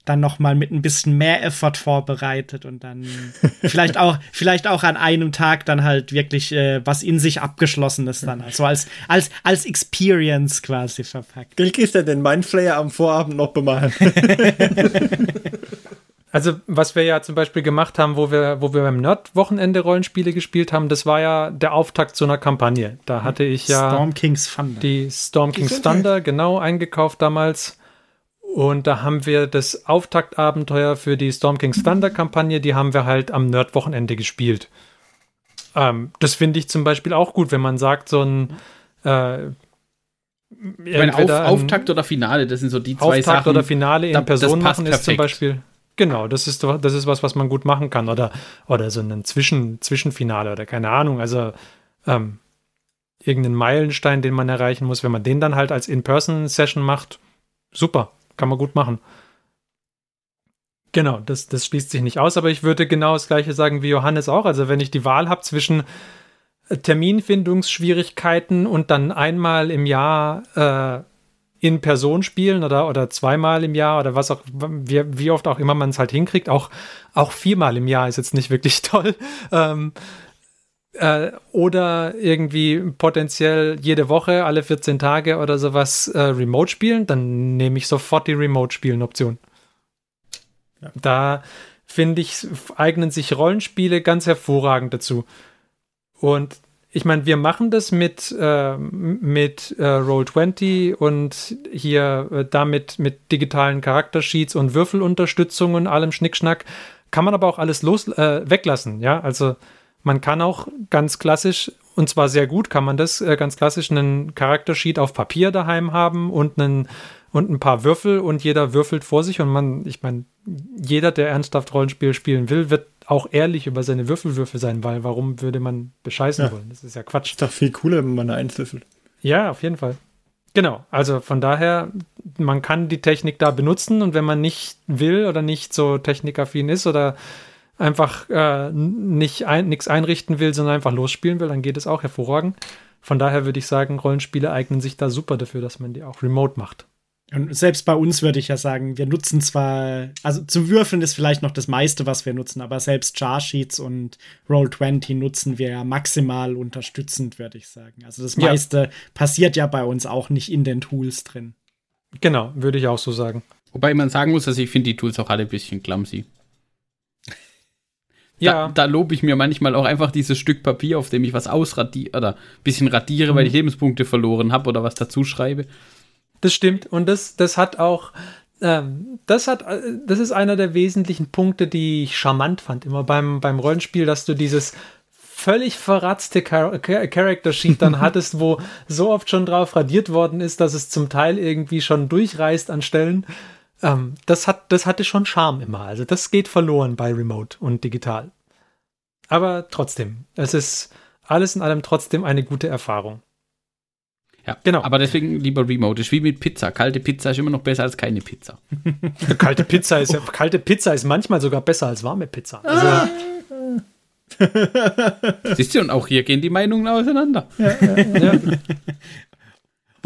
dann noch mal mit ein bisschen mehr Effort vorbereitet und dann vielleicht auch vielleicht auch an einem Tag dann halt wirklich äh, was in sich abgeschlossenes dann also als als als Experience quasi verpackt. Gilk ist ja den Mindflayer am Vorabend noch bemalen. Also, was wir ja zum Beispiel gemacht haben, wo wir, wo wir beim Nerd-Wochenende Rollenspiele gespielt haben, das war ja der Auftakt zu einer Kampagne. Da hatte ich ja Storm King's Thunder. die Storm King's Thunder genau eingekauft damals. Und da haben wir das Auftaktabenteuer für die Storm King's Thunder Kampagne, die haben wir halt am Nerd-Wochenende gespielt. Ähm, das finde ich zum Beispiel auch gut, wenn man sagt, so ein äh, meine, Auf, Auftakt oder Finale, das sind so die zwei Auftakt Sachen. Auftakt oder Finale in Person machen ist zum Beispiel Genau, das ist, das ist was, was man gut machen kann. Oder, oder so ein Zwischen, Zwischenfinale oder keine Ahnung. Also ähm, irgendeinen Meilenstein, den man erreichen muss. Wenn man den dann halt als In-Person-Session macht, super, kann man gut machen. Genau, das, das schließt sich nicht aus, aber ich würde genau das gleiche sagen wie Johannes auch. Also wenn ich die Wahl habe zwischen äh, Terminfindungsschwierigkeiten und dann einmal im Jahr äh, in Person spielen oder, oder zweimal im Jahr oder was auch, wie, wie oft auch immer man es halt hinkriegt. Auch, auch viermal im Jahr ist jetzt nicht wirklich toll. Ähm, äh, oder irgendwie potenziell jede Woche, alle 14 Tage oder sowas äh, Remote spielen, dann nehme ich sofort die Remote-Spielen-Option. Ja. Da finde ich, eignen sich Rollenspiele ganz hervorragend dazu. Und ich meine, wir machen das mit, äh, mit äh, Roll20 und hier äh, damit mit digitalen Charaktersheets und Würfelunterstützung und allem Schnickschnack. Kann man aber auch alles los, äh, weglassen, ja. Also man kann auch ganz klassisch, und zwar sehr gut, kann man das äh, ganz klassisch einen Charaktersheet auf Papier daheim haben und einen und ein paar Würfel und jeder würfelt vor sich und man, ich meine, jeder, der ernsthaft Rollenspiel spielen will, wird auch ehrlich über seine Würfelwürfel sein, weil warum würde man bescheißen ja. wollen? Das ist ja Quatsch. Ist doch viel cooler, wenn man eine Eins würfelt. Ja, auf jeden Fall. Genau, also von daher, man kann die Technik da benutzen und wenn man nicht will oder nicht so technikaffin ist oder einfach äh, nicht ein, nichts einrichten will, sondern einfach losspielen will, dann geht es auch hervorragend. Von daher würde ich sagen, Rollenspiele eignen sich da super dafür, dass man die auch remote macht. Und selbst bei uns würde ich ja sagen, wir nutzen zwar, also zum Würfeln ist vielleicht noch das meiste, was wir nutzen, aber selbst Jar Sheets und Roll20 nutzen wir ja maximal unterstützend, würde ich sagen. Also das meiste ja. passiert ja bei uns auch nicht in den Tools drin. Genau, würde ich auch so sagen. Wobei man sagen muss, also ich finde die Tools auch alle ein bisschen clumsy. Ja. Da, da lobe ich mir manchmal auch einfach dieses Stück Papier, auf dem ich was ausradiere oder ein bisschen radiere, mhm. weil ich Lebenspunkte verloren habe oder was dazu schreibe. Das stimmt. Und das, das hat auch, ähm, das hat, äh, das ist einer der wesentlichen Punkte, die ich charmant fand, immer beim, beim Rollenspiel, dass du dieses völlig verratzte Char Character Sheet dann hattest, wo so oft schon drauf radiert worden ist, dass es zum Teil irgendwie schon durchreißt an Stellen. Ähm, das, hat, das hatte schon Charme immer. Also das geht verloren bei Remote und digital. Aber trotzdem, es ist alles in allem trotzdem eine gute Erfahrung. Ja, genau. Aber deswegen lieber Remote. Ist wie mit Pizza. Kalte Pizza ist immer noch besser als keine Pizza. kalte Pizza ist kalte Pizza ist manchmal sogar besser als warme Pizza. Also, Siehst du, und auch hier gehen die Meinungen auseinander. Ja, ja, ja.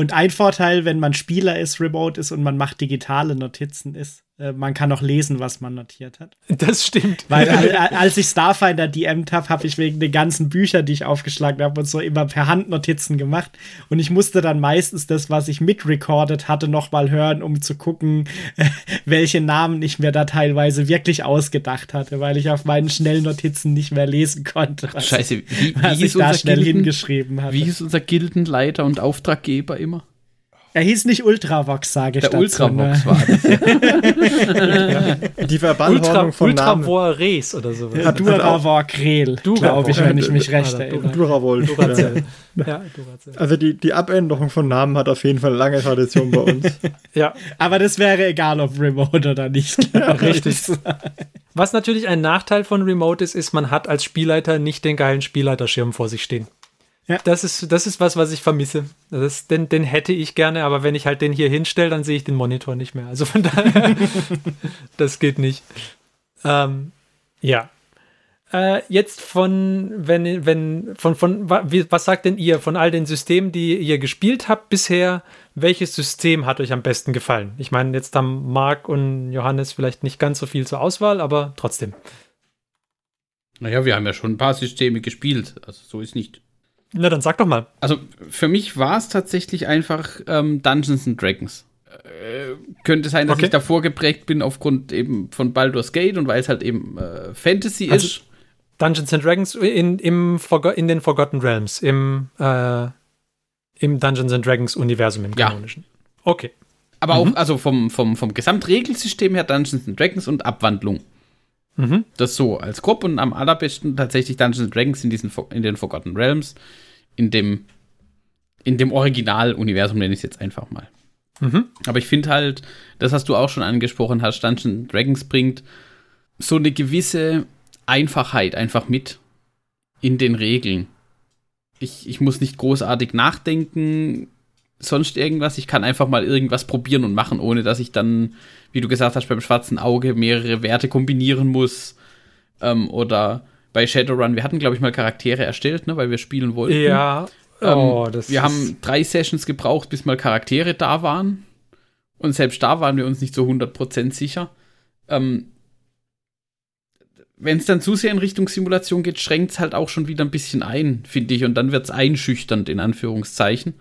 Und ein Vorteil, wenn man Spieler ist, Remote ist und man macht digitale Notizen, ist, man kann auch lesen, was man notiert hat. Das stimmt. Weil als ich Starfinder DM'd habe, habe ich wegen den ganzen Büchern, die ich aufgeschlagen habe und so immer per Hand Notizen gemacht. Und ich musste dann meistens das, was ich mitrecordet hatte, nochmal hören, um zu gucken, äh, welche Namen ich mir da teilweise wirklich ausgedacht hatte, weil ich auf meinen schnellen Notizen nicht mehr lesen konnte. Ach, scheiße, wie, wie was ich da schnell Gilden, hingeschrieben hatte. Wie ist unser Gildenleiter und Auftraggeber immer? Er hieß nicht Ultravox, sage ich Der Ultravox war das. ja. Die Verballhornung von Ultravoires oder so. Ja, Duravokrel, glaube ich, wenn ich mich recht erinnere. Duravol. Duracell. Ja, Duracell. Also die, die Abänderung von Namen hat auf jeden Fall lange Tradition bei uns. ja. Aber das wäre egal, ob Remote oder nicht. Richtig. Was natürlich ein Nachteil von Remote ist, ist, man hat als Spielleiter nicht den geilen Spielleiterschirm vor sich stehen. Ja. Das ist, das ist was, was ich vermisse. Das, den, den hätte ich gerne, aber wenn ich halt den hier hinstelle, dann sehe ich den Monitor nicht mehr. Also von daher, das geht nicht. Ähm, ja. Äh, jetzt von, wenn, wenn, von, von, was sagt denn ihr von all den Systemen, die ihr gespielt habt bisher? Welches System hat euch am besten gefallen? Ich meine, jetzt haben Marc und Johannes vielleicht nicht ganz so viel zur Auswahl, aber trotzdem. Naja, wir haben ja schon ein paar Systeme gespielt. Also so ist nicht. Na, dann sag doch mal. Also für mich war es tatsächlich einfach ähm, Dungeons and Dragons. Äh, könnte sein, dass okay. ich davor geprägt bin aufgrund eben von Baldur's Gate und weil es halt eben äh, Fantasy also ist. Dungeons and Dragons in, im in den Forgotten Realms, im, äh, im Dungeons and Dragons Universum, im kanonischen. Ja. Okay. Aber mhm. auch, also vom, vom, vom Gesamtregelsystem her Dungeons and Dragons und Abwandlung. Mhm. Das so als Gruppe und am allerbesten tatsächlich Dungeons Dragons in, diesen, in den Forgotten Realms, in dem, in dem Original-Universum nenne ich es jetzt einfach mal. Mhm. Aber ich finde halt, das hast du auch schon angesprochen hast, Dungeons Dragons bringt so eine gewisse Einfachheit einfach mit in den Regeln. Ich, ich muss nicht großartig nachdenken, sonst irgendwas. Ich kann einfach mal irgendwas probieren und machen, ohne dass ich dann, wie du gesagt hast, beim schwarzen Auge mehrere Werte kombinieren muss. Ähm, oder bei Shadowrun, wir hatten, glaube ich, mal Charaktere erstellt, ne, weil wir spielen wollten. Ja. Ähm, oh, wir haben drei Sessions gebraucht, bis mal Charaktere da waren. Und selbst da waren wir uns nicht so 100% sicher. Ähm, wenn es dann zu sehr in Richtung Simulation geht, schränkt es halt auch schon wieder ein bisschen ein, finde ich. Und dann wird es einschüchternd, in Anführungszeichen.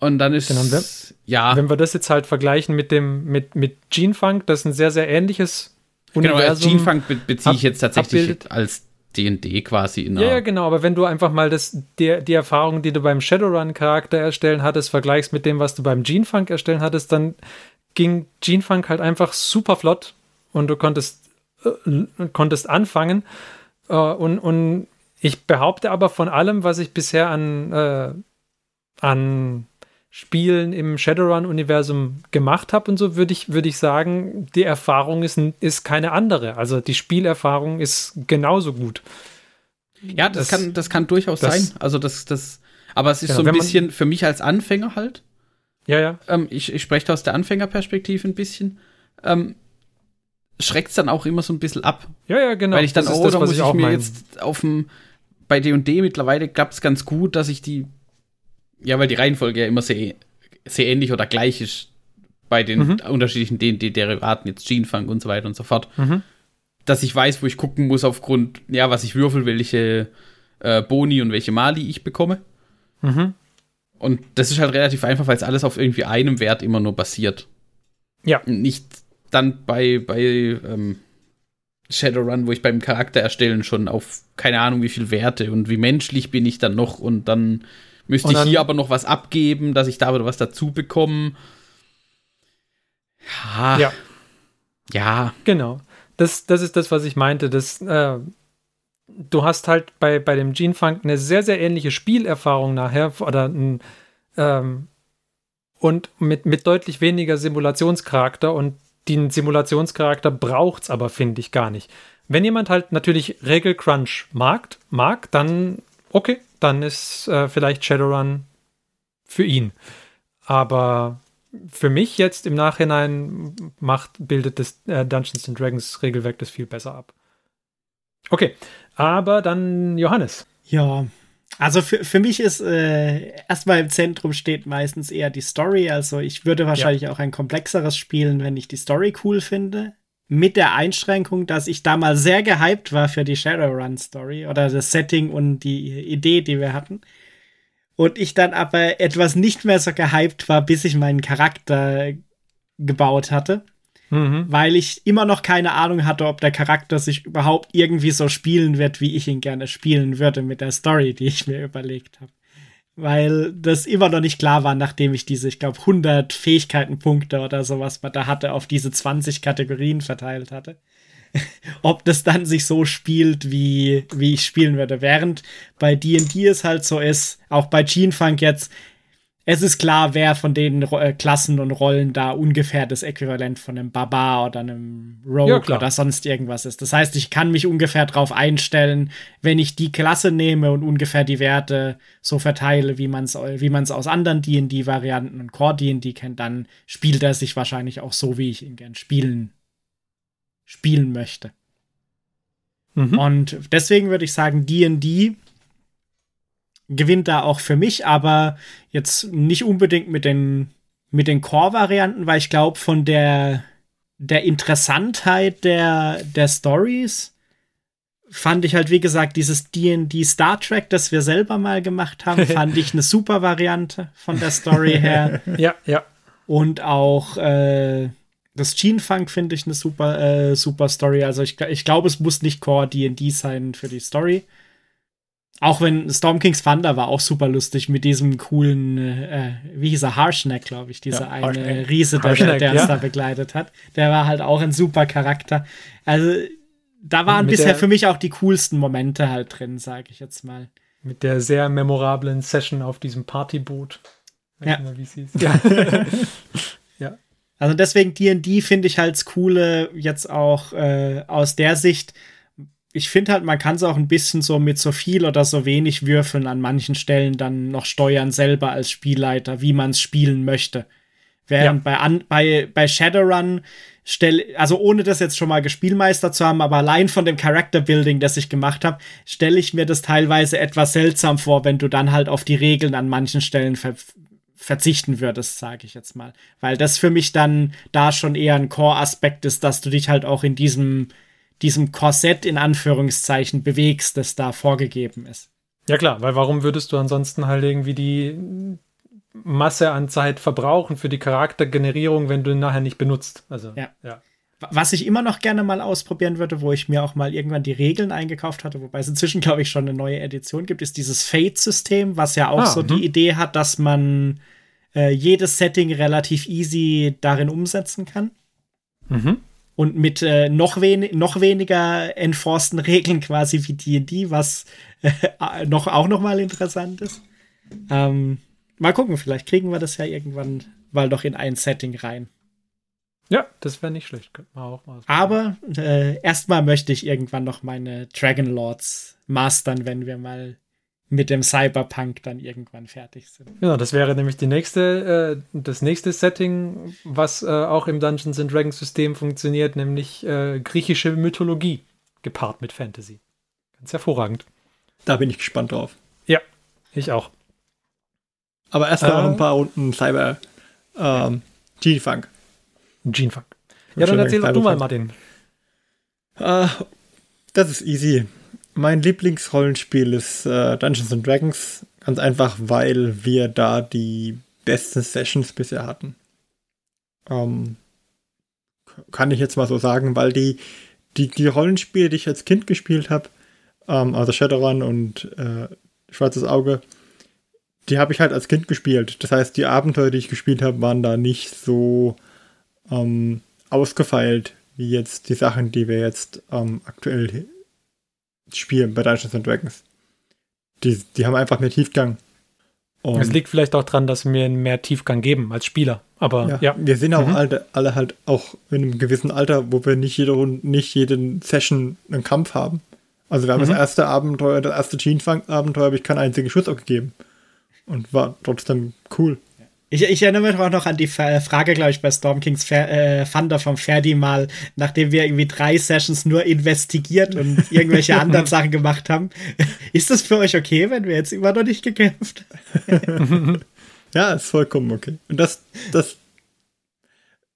Und dann ist genau, wenn, ja. Wenn wir das jetzt halt vergleichen mit dem mit mit Gene Funk, das ist ein sehr sehr ähnliches Universum. Genau, als Gene Funk be beziehe ich jetzt tatsächlich abbildet. als D&D quasi in Ja, ja, genau, aber wenn du einfach mal das, die, die Erfahrung, die du beim Shadowrun-Charakter erstellen hattest, vergleichst mit dem, was du beim Gene Funk erstellen hattest, dann ging Gene Funk halt einfach super flott und du konntest, äh, konntest anfangen. Äh, und, und ich behaupte aber von allem, was ich bisher an, äh, an Spielen im Shadowrun-Universum gemacht habe und so, würde ich, würd ich sagen, die Erfahrung ist, ist keine andere. Also die Spielerfahrung ist genauso gut. Ja, das, das kann, das kann durchaus das, sein. Also das, das, aber es ist genau, so ein bisschen für mich als Anfänger halt. Ja, ja. Ähm, ich, ich spreche aus der Anfängerperspektive ein bisschen. Ähm, schreckt es dann auch immer so ein bisschen ab. Ja, ja, genau. Weil ich dann, das oh, das, da muss ich, ich mir mein. jetzt auf dem, bei D&D mittlerweile klappt es ganz gut, dass ich die ja, weil die Reihenfolge ja immer sehr, sehr ähnlich oder gleich ist bei den mhm. unterschiedlichen D&D-Derivaten, jetzt Genefunk und so weiter und so fort. Mhm. Dass ich weiß, wo ich gucken muss aufgrund, ja, was ich würfel, welche äh, Boni und welche Mali ich bekomme. Mhm. Und das ist halt relativ einfach, weil es alles auf irgendwie einem Wert immer nur basiert. Ja. nicht dann bei, bei ähm, Shadowrun, wo ich beim Charakter erstellen schon auf keine Ahnung wie viel Werte und wie menschlich bin ich dann noch und dann Müsste ich hier aber noch was abgeben, dass ich da wieder was dazu bekomme. Ja. Ja. Ja. Genau. Das, das ist das, was ich meinte. Das, äh, du hast halt bei, bei dem Gene Funk eine sehr, sehr ähnliche Spielerfahrung nachher oder ein, ähm, und mit, mit deutlich weniger Simulationscharakter und den Simulationscharakter braucht es aber, finde ich, gar nicht. Wenn jemand halt natürlich Regelcrunch mag, mag dann okay, dann ist äh, vielleicht Shadowrun für ihn. Aber für mich jetzt im Nachhinein macht, bildet das äh, Dungeons and Dragons Regelwerk das viel besser ab. Okay, aber dann Johannes. Ja, also für, für mich ist äh, erstmal im Zentrum steht meistens eher die Story. Also ich würde wahrscheinlich ja. auch ein komplexeres spielen, wenn ich die Story cool finde. Mit der Einschränkung, dass ich damals sehr gehypt war für die Shadowrun-Story oder das Setting und die Idee, die wir hatten. Und ich dann aber etwas nicht mehr so gehypt war, bis ich meinen Charakter gebaut hatte mhm. weil ich immer noch keine Ahnung hatte, ob der Charakter sich überhaupt irgendwie so spielen wird, wie ich ihn gerne spielen würde mit der Story, die ich mir überlegt habe. Weil das immer noch nicht klar war, nachdem ich diese, ich glaube, 100 Fähigkeitenpunkte oder sowas man da hatte, auf diese 20 Kategorien verteilt hatte. ob das dann sich so spielt, wie, wie ich spielen würde. Während bei D&D es halt so ist, auch bei Gene jetzt, es ist klar, wer von den äh, Klassen und Rollen da ungefähr das Äquivalent von einem Barbar oder einem Rogue ja, oder sonst irgendwas ist. Das heißt, ich kann mich ungefähr darauf einstellen, wenn ich die Klasse nehme und ungefähr die Werte so verteile, wie man es wie man's aus anderen D&D-Varianten und Core D&D kennt, dann spielt er sich wahrscheinlich auch so, wie ich ihn gern spielen, spielen möchte. Mhm. Und deswegen würde ich sagen, D&D gewinnt da auch für mich, aber jetzt nicht unbedingt mit den, mit den Core-Varianten, weil ich glaube, von der, der Interessantheit der, der Stories fand ich halt, wie gesagt, dieses D&D Star Trek, das wir selber mal gemacht haben, fand ich eine super Variante von der Story her. ja, ja. Und auch äh, das Gene Funk finde ich eine super, äh, super Story. Also ich, ich glaube, es muss nicht Core D&D sein für die Story. Auch wenn Storm King's Thunder war auch super lustig mit diesem coolen, äh, wie hieß er, Harshnag, glaube ich, dieser ja, eine. Riese, der, der uns ja. da begleitet hat. Der war halt auch ein super Charakter. Also da waren bisher für mich auch die coolsten Momente halt drin, sage ich jetzt mal. Mit der sehr memorablen Session auf diesem Partyboot. Ja. Wie es hieß. Ja. ja. Also deswegen D&D finde ich halt das Coole jetzt auch äh, aus der Sicht, ich finde halt, man kann es auch ein bisschen so mit so viel oder so wenig Würfeln an manchen Stellen dann noch steuern selber als Spielleiter, wie man es spielen möchte. Während ja. bei, an, bei, bei Shadowrun stelle, also ohne das jetzt schon mal gespielmeister zu haben, aber allein von dem Character Building, das ich gemacht habe, stelle ich mir das teilweise etwas seltsam vor, wenn du dann halt auf die Regeln an manchen Stellen ver verzichten würdest, sage ich jetzt mal. Weil das für mich dann da schon eher ein Core-Aspekt ist, dass du dich halt auch in diesem diesem Korsett in Anführungszeichen bewegst, das da vorgegeben ist. Ja klar, weil warum würdest du ansonsten halt irgendwie die Masse an Zeit verbrauchen für die Charaktergenerierung, wenn du ihn nachher nicht benutzt? Also ja. ja. Was ich immer noch gerne mal ausprobieren würde, wo ich mir auch mal irgendwann die Regeln eingekauft hatte, wobei es inzwischen, glaube ich, schon eine neue Edition gibt, ist dieses Fate-System, was ja auch ah, so die mhm. Idee hat, dass man äh, jedes Setting relativ easy darin umsetzen kann. Mhm und mit äh, noch, wen noch weniger enforceden Regeln quasi wie D&D, was äh, noch, auch noch mal interessant ist. Ähm, mal gucken, vielleicht kriegen wir das ja irgendwann mal doch in ein Setting rein. Ja, das wäre nicht schlecht. auch mal Aber äh, erstmal möchte ich irgendwann noch meine Dragon Lords mastern, wenn wir mal mit dem Cyberpunk dann irgendwann fertig sind. Genau, das wäre nämlich die nächste, äh, das nächste Setting, was äh, auch im Dungeons and Dragons System funktioniert, nämlich äh, griechische Mythologie gepaart mit Fantasy. Ganz hervorragend. Da bin ich gespannt drauf. Ja, ich auch. Aber erst mal noch ein paar Runden Cyber ähm, G-Funk. G-Funk. Ja, dann erzähl doch du mal, Martin. Uh, das ist easy. Mein Lieblingsrollenspiel ist äh, Dungeons and Dragons. Ganz einfach, weil wir da die besten Sessions bisher hatten. Ähm, kann ich jetzt mal so sagen, weil die, die, die Rollenspiele, die ich als Kind gespielt habe, ähm, also Shadowrun und äh, Schwarzes Auge, die habe ich halt als Kind gespielt. Das heißt, die Abenteuer, die ich gespielt habe, waren da nicht so ähm, ausgefeilt wie jetzt die Sachen, die wir jetzt ähm, aktuell spielen bei Dungeons and Dragons. Die, die haben einfach mehr Tiefgang. Es liegt vielleicht auch dran, dass wir mehr Tiefgang geben als Spieler. Aber ja, ja. wir sind auch Mhm. alle, alle halt auch in einem gewissen Alter, wo wir nicht jede Runde, nicht jeden Session einen Kampf haben. Also wir haben Mhm. das erste Abenteuer, das erste Gene-Abenteuer habe ich keinen einzigen Schuss abgegeben. Und war trotzdem cool. Ich, ich erinnere mich auch noch an die Frage, glaube ich, bei Storm Kings Fer äh, Thunder vom Ferdi mal, nachdem wir irgendwie drei Sessions nur investigiert und irgendwelche anderen Sachen gemacht haben. Ist das für euch okay, wenn wir jetzt immer noch nicht gekämpft? Ja, ist vollkommen okay. Und das, das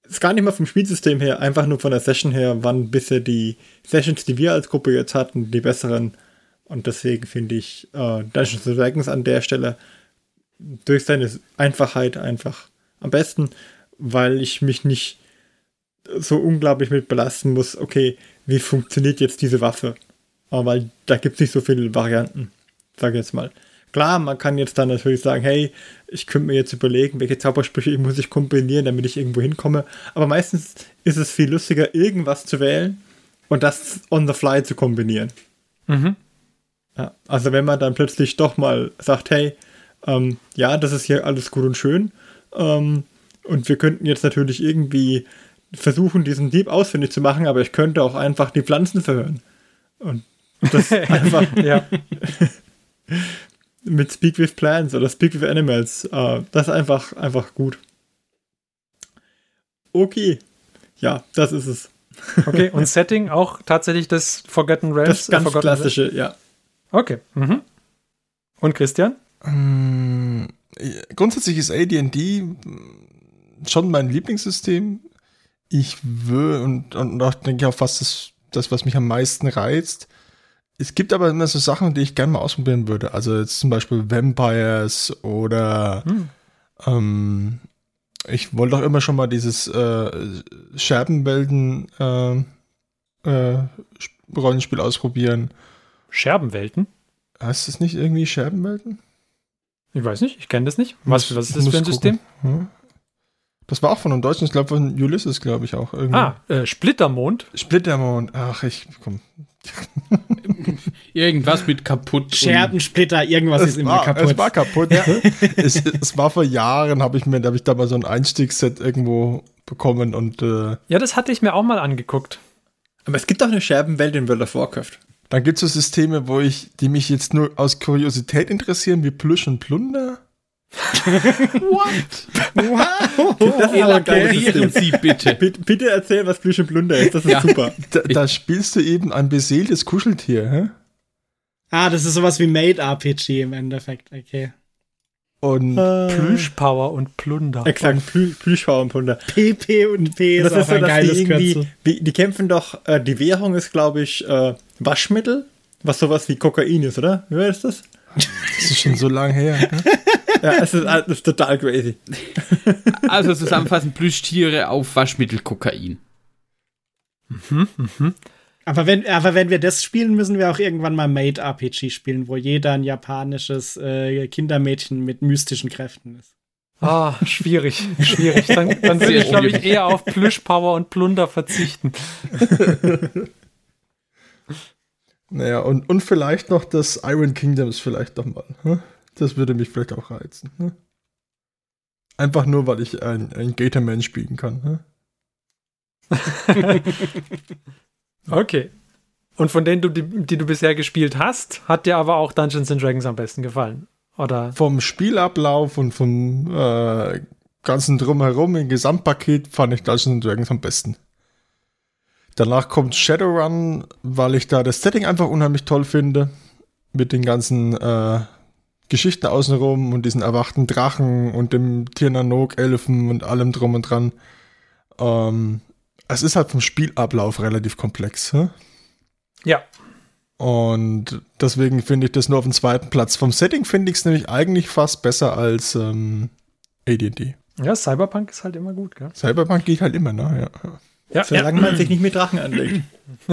ist gar nicht mal vom Spielsystem her, einfach nur von der Session her, waren bisher die Sessions, die wir als Gruppe jetzt hatten, die besseren. Und deswegen finde ich äh, Dungeons Dragons an der Stelle durch seine Einfachheit einfach am besten, weil ich mich nicht so unglaublich mit belasten muss, okay, wie funktioniert jetzt diese Waffe? Aber weil da gibt es nicht so viele Varianten, sage ich jetzt mal. Klar, man kann jetzt dann natürlich sagen, hey, ich könnte mir jetzt überlegen, welche Zaubersprüche muss ich kombinieren, damit ich irgendwo hinkomme. Aber meistens ist es viel lustiger, irgendwas zu wählen und das on the fly zu kombinieren. Mhm. Ja, also wenn man dann plötzlich doch mal sagt, hey, ähm, ja, das ist hier alles gut und schön ähm, und wir könnten jetzt natürlich irgendwie versuchen, diesen Dieb ausfindig zu machen, aber ich könnte auch einfach die Pflanzen verhören. Und das einfach ja. mit Speak with Plants oder Speak with Animals, äh, das ist einfach, einfach gut. Okay, ja, das ist es. Okay, und Setting auch tatsächlich das Forgotten Realms? Das ganz äh, klassische, ja. Realms? Okay. Mhm. Und Christian? Ähm, grundsätzlich ist AD&D schon mein Lieblingssystem. Ich will und, und auch denke ich auch fast das, das, was mich am meisten reizt. Es gibt aber immer so Sachen, die ich gerne mal ausprobieren würde. Also jetzt zum Beispiel Vampires oder Hm. ähm, ich wollte auch immer schon mal dieses äh, Scherbenwelten äh, äh, Rollenspiel ausprobieren. Scherbenwelten? Heißt es nicht irgendwie Scherbenwelten? Ich weiß nicht, ich kenne das nicht. Was, was ist das für ein gucken. System? Hm. Das war auch von einem Deutschen, ich glaube von Ulysses, glaube ich auch. Irgendwie. Ah, äh, Splittermond. Splittermond. Ach, ich komm. Irgendwas mit kaputt. Scherbensplitter, irgendwas ist immer war, kaputt. Es war kaputt. es, es war vor Jahren, habe ich mir, da habe ich da mal so ein Einstiegsset irgendwo bekommen und äh, Ja, das hatte ich mir auch mal angeguckt. Aber es gibt doch eine Scherbenwelt in World of Warcraft. Dann gibt es so Systeme, wo ich, die mich jetzt nur aus Kuriosität interessieren, wie Plüsch und Plunder. wow. Das Elaborieren. Sie bitte. Bitte, bitte erzähl, was Plüsch und Plunder ist. Das ist Ja. super. Da, da spielst du eben ein beseeltes Kuscheltier, hä? Ah, das ist sowas wie Made RPG im Endeffekt, okay. Und Plüschpower und Plunder. Exakt, Plü Plüschbauer und Plunder. PP und P ist, Das ist auch so, ein dass die geiles irgendwie, Kürzel. die, die kämpfen doch, äh, die Währung ist, glaube ich, äh, Waschmittel, was sowas wie Kokain ist, oder? Wie war das? das? ist schon so lange her. hä? Ja, es ist, äh, das ist total crazy. Also zusammenfassend Plüschtiere auf Waschmittel-Kokain. Aber wenn, aber wenn wir das spielen, müssen wir auch irgendwann mal Made RPG spielen, wo jeder ein japanisches äh, Kindermädchen mit mystischen Kräften ist. Ah, schwierig, schwierig. Dann, dann würde ich, glaube ich, eher auf Plüschpower und Plunder verzichten. Naja, und, und vielleicht noch das Iron Kingdoms vielleicht noch mal. hä? Das würde mich vielleicht auch reizen. hä? Einfach nur, weil ich ein, ein Gatorman spielen kann. hä? Okay. Und von denen, du, die, die du bisher gespielt hast, hat dir aber auch Dungeons and Dragons am besten gefallen. Oder? Vom Spielablauf und vom äh, ganzen Drumherum im Gesamtpaket fand ich Dungeons Dragons am besten. Danach kommt Shadowrun, weil ich da das Setting einfach unheimlich toll finde. Mit den ganzen äh, Geschichten außenrum und diesen erwachten Drachen und dem Tirnanok-Elfen und allem drum und dran. Ähm, es ist halt vom Spielablauf relativ komplex. Hä? Ja. Und deswegen finde ich das nur auf dem zweiten Platz. Vom Setting finde ich es nämlich eigentlich fast besser als ähm, AD&D. Ja, Cyberpunk ist halt immer gut, gell? Cyberpunk geht halt immer, ne? Ja. Ja, Solange man sich nicht mit Drachen anlegt.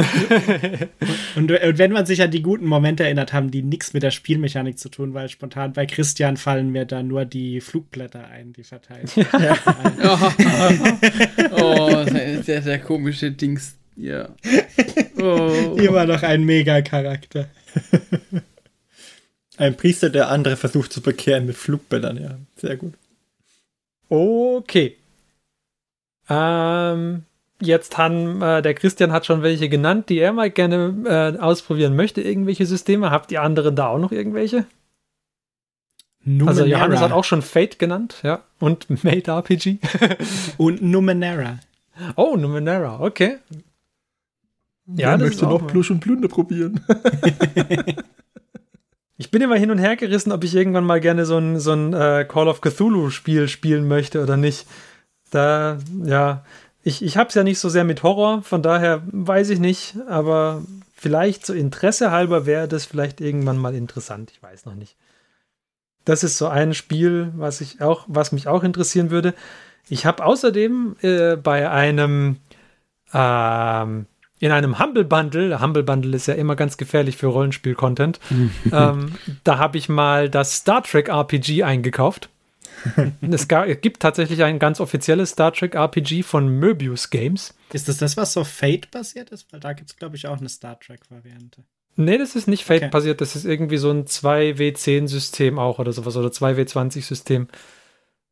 Und, und wenn man sich an die guten Momente erinnert, haben die nichts mit der Spielmechanik zu tun, weil spontan bei Christian fallen mir da nur die Flugblätter ein, die verteilt. Oh, oh der, der komische Dings. Ja. Oh. Immer noch ein Mega-Charakter. Ein Priester, der andere versucht zu bekehren mit Flugbällern, ja. Sehr gut. Okay. Ähm, jetzt haben, äh, der Christian hat schon welche genannt, die er mal gerne äh, ausprobieren möchte, irgendwelche Systeme. Habt ihr anderen da auch noch irgendwelche? Numenera. Also Johannes hat auch schon Fate genannt, ja. Und Made RPG. Und Numenera. oh, Numenera, okay. Ja, das möchte ist auch noch Plush und Plünder probieren. Ich bin immer hin und her gerissen, ob ich irgendwann mal gerne so ein, so ein äh, Call of Cthulhu-Spiel spielen möchte oder nicht. Da, ja, ich, ich habe es ja nicht so sehr mit Horror, von daher weiß ich nicht, aber vielleicht so Interesse halber wäre das vielleicht irgendwann mal interessant. Ich weiß noch nicht. Das ist so ein Spiel, was ich auch, was mich auch interessieren würde. Ich habe außerdem äh, bei einem ähm, in einem Humble Bundle, Humble Bundle ist ja immer ganz gefährlich für Rollenspiel-Content, ähm, da habe ich mal das Star Trek RPG eingekauft. es, gibt tatsächlich ein ganz offizielles Star Trek RPG von Möbius Games. Ist das das, was so Fate-basiert ist? Weil da gibt es, glaube ich, auch eine Star Trek-Variante. Nee, das ist nicht Fate Okay. basiert, das ist irgendwie so ein 2W10-System auch oder sowas oder 2W20-System.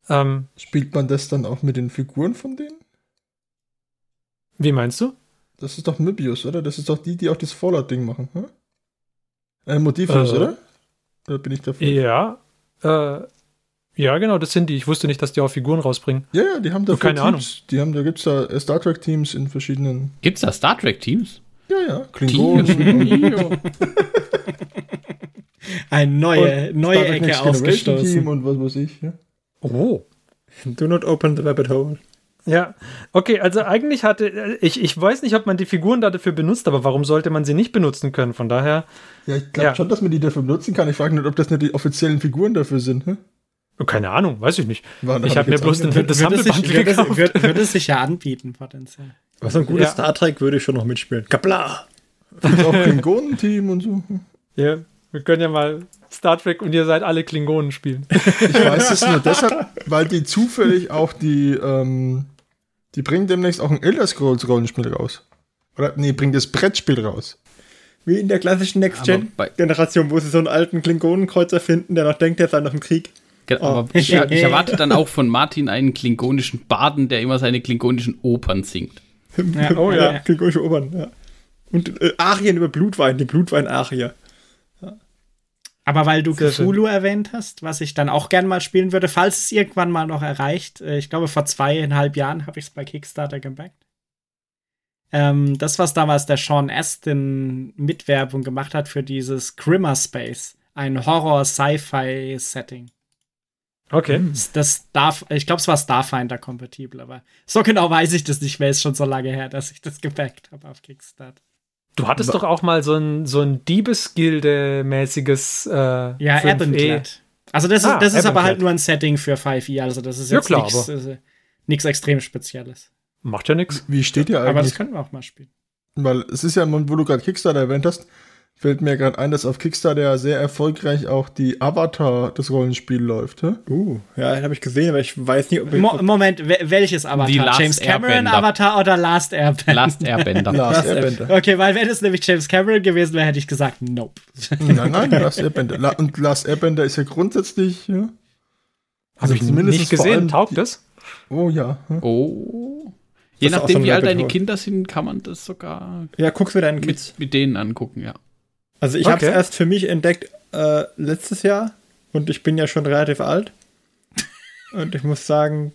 Ähm, Spielt man das dann auch mit den Figuren von denen? wie meinst du? Das ist doch Möbius, oder? Das ist doch die, die auch das Fallout-Ding machen, hm? Äh, Motivlos, Äh. oder? Oder bin ich dafür? Ja, äh, ja, genau, das sind die. Ich wusste nicht, dass die auch Figuren rausbringen. Ja, ja, die haben da keine Teams. Die haben, da gibt's da äh, Star Trek Teams in verschiedenen. Gibt's da Star Trek Teams? Ja, ja. Klingonen. Tio. Eine neue, neue Star Trek Ecke Generation Team ausgestoßen. und was weiß ich. Ja. Oh. Do not open the rabbit hole. Ja, okay, also eigentlich hatte ich, ich weiß nicht, ob man die Figuren da dafür benutzt, aber warum sollte man sie nicht benutzen können? Von daher, Ja, ich glaube Ja. schon, dass man die dafür benutzen kann. Ich frage nicht, ob das nicht die offiziellen Figuren dafür sind. Hm? Keine Ahnung, weiß ich nicht. War- Ich hab habe mir bloß den, angehört. das würde, gekauft. würde, würde sich ja anbieten, potenziell. Was so ein gutes Ja. Star Trek würde ich schon noch mitspielen. Kapla! Auch Klingonen-Team und so. Ja, wir können ja mal Star Trek und ihr seid alle Klingonen spielen. Ich weiß es nur deshalb, weil die zufällig auch die, ähm, die bringen demnächst auch ein Elder Scrolls Rollenspiel raus. Oder, nee, bringt das Brettspiel raus. Wie in der klassischen Next-Gen-Generation, wo sie so einen alten Klingonenkreuzer finden, der noch denkt, der sei noch im Krieg. Ge- Aber ich, ich erwarte dann auch von Martin einen klingonischen Baden, der immer seine klingonischen Opern singt. Ja, oh ja. ja, klingonische Obern, ja. Und äh, Arien über Blutwein, die Blutwein-Arier. Aber weil du. Cthulhu erwähnt hast, was ich dann auch gern mal spielen würde, falls es irgendwann mal noch erreicht, äh, ich glaube vor zweieinhalb Jahren habe ich es bei Kickstarter gebackt. Ähm, das, was damals der Sean Astin Mitwerbung gemacht hat für dieses Grimmer Space, ein Horror-Sci-Fi-Setting. Okay. Das- Das darf, ich glaube, es war Starfinder kompatibel, aber so genau weiß ich das nicht mehr. Ist schon so lange her, dass ich das gebackt habe auf Kickstarter. Du hattest doch auch mal so ein, so ein Diebesgilde-mäßiges äh, Ja, 5E. Ebenclad. Also das ist, Ah, das ist aber halt nur ein Setting für 5e, also das ist Ja, jetzt klar, nichts äh, nichts extrem Spezielles. Macht ja nichts. Wie steht ihr Aber das eigentlich? können wir auch mal spielen. Weil es ist ja, wo du gerade Kickstarter erwähnt hast, fällt mir gerade ein, dass auf Kickstarter ja sehr erfolgreich auch die Avatar das Rollenspiel läuft. Hä? Uh, ja, habe ich gesehen, aber ich weiß nicht, ob ich. Mo Moment, we- welches Avatar? Die Last James Cameron Airbender. Avatar oder Last Airbender? Last Airbender. Last Airbender. Okay, weil wenn es nämlich James Cameron gewesen wäre, hätte ich gesagt, nope. nein, nein, Last Airbender. La und Last Airbender ist ja grundsätzlich, ja. Habe ich zumindest nicht gesehen. Taugt das? Oh ja. hm. Oh. Je so nachdem, ein wie alt deine. Kinder sind, kann man das sogar ja, guck's mir deinen Kids. mit, mit denen angucken, ja. Also ich habe Okay. es erst für mich entdeckt äh, letztes Jahr und ich bin ja schon relativ alt. und ich muss sagen,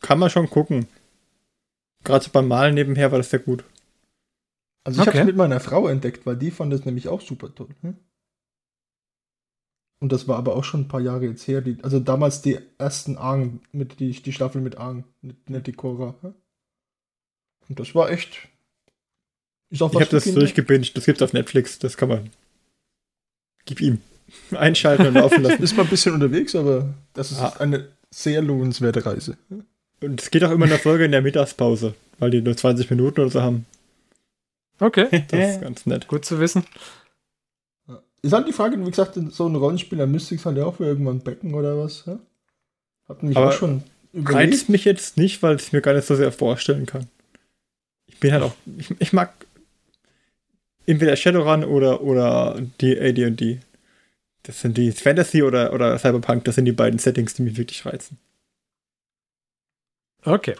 kann man schon gucken. Gerade so beim Malen nebenher war das sehr gut. Also ich Okay. habe es mit meiner Frau entdeckt, weil die fand es nämlich auch super toll. Hm? Und das war aber auch schon ein paar Jahre jetzt her. Die, also damals die ersten Aang, mit die, die Staffel mit Aang, nicht, nicht die Korra. Hm? Und das war echt. Ich habe das durchgebinged, das gibt's auf Netflix, das kann man. Gib ihm. Einschalten und laufen lassen. Ist mal ein bisschen unterwegs, aber das ist Ah. eine sehr lohnenswerte Reise. Und es geht auch immer eine Folge in der Mittagspause, weil die nur 20 Minuten oder so haben. Okay, Das ist ganz nett. gut zu wissen. Ist halt die Frage, wie gesagt, so ein Rollenspieler müsste ich halt ja auch für irgendwann becken oder was. Ja? Hab mich Aber auch schon überlegt. Reizt mich jetzt nicht, weil ich mir gar nicht so sehr vorstellen kann. Ich bin halt auch, ich, ich mag entweder Shadowrun oder, oder die AD&D. das sind die Fantasy oder, oder Cyberpunk, das sind die beiden Settings, die mich wirklich reizen. Okay.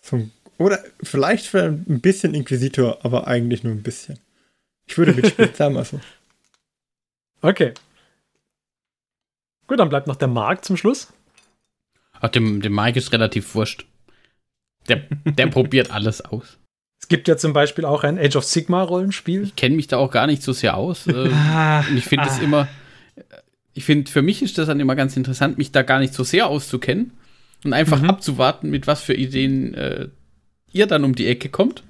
So, oder vielleicht für ein bisschen Inquisitor, aber eigentlich nur ein bisschen. Ich würde mitspielen, sagen wir so. Okay. Gut, dann bleibt noch der Markt zum Schluss. Ach, dem, dem Mike ist relativ wurscht. Der, der probiert alles aus. Es gibt ja zum Beispiel auch ein Age of Sigma Rollenspiel. Ich kenne mich da auch gar nicht so sehr aus. Äh, Ah, und ich finde es ah. immer, ich finde, für mich ist das dann immer ganz interessant, mich da gar nicht so sehr auszukennen und einfach Mhm. abzuwarten, mit was für Ideen äh, ihr dann um die Ecke kommt.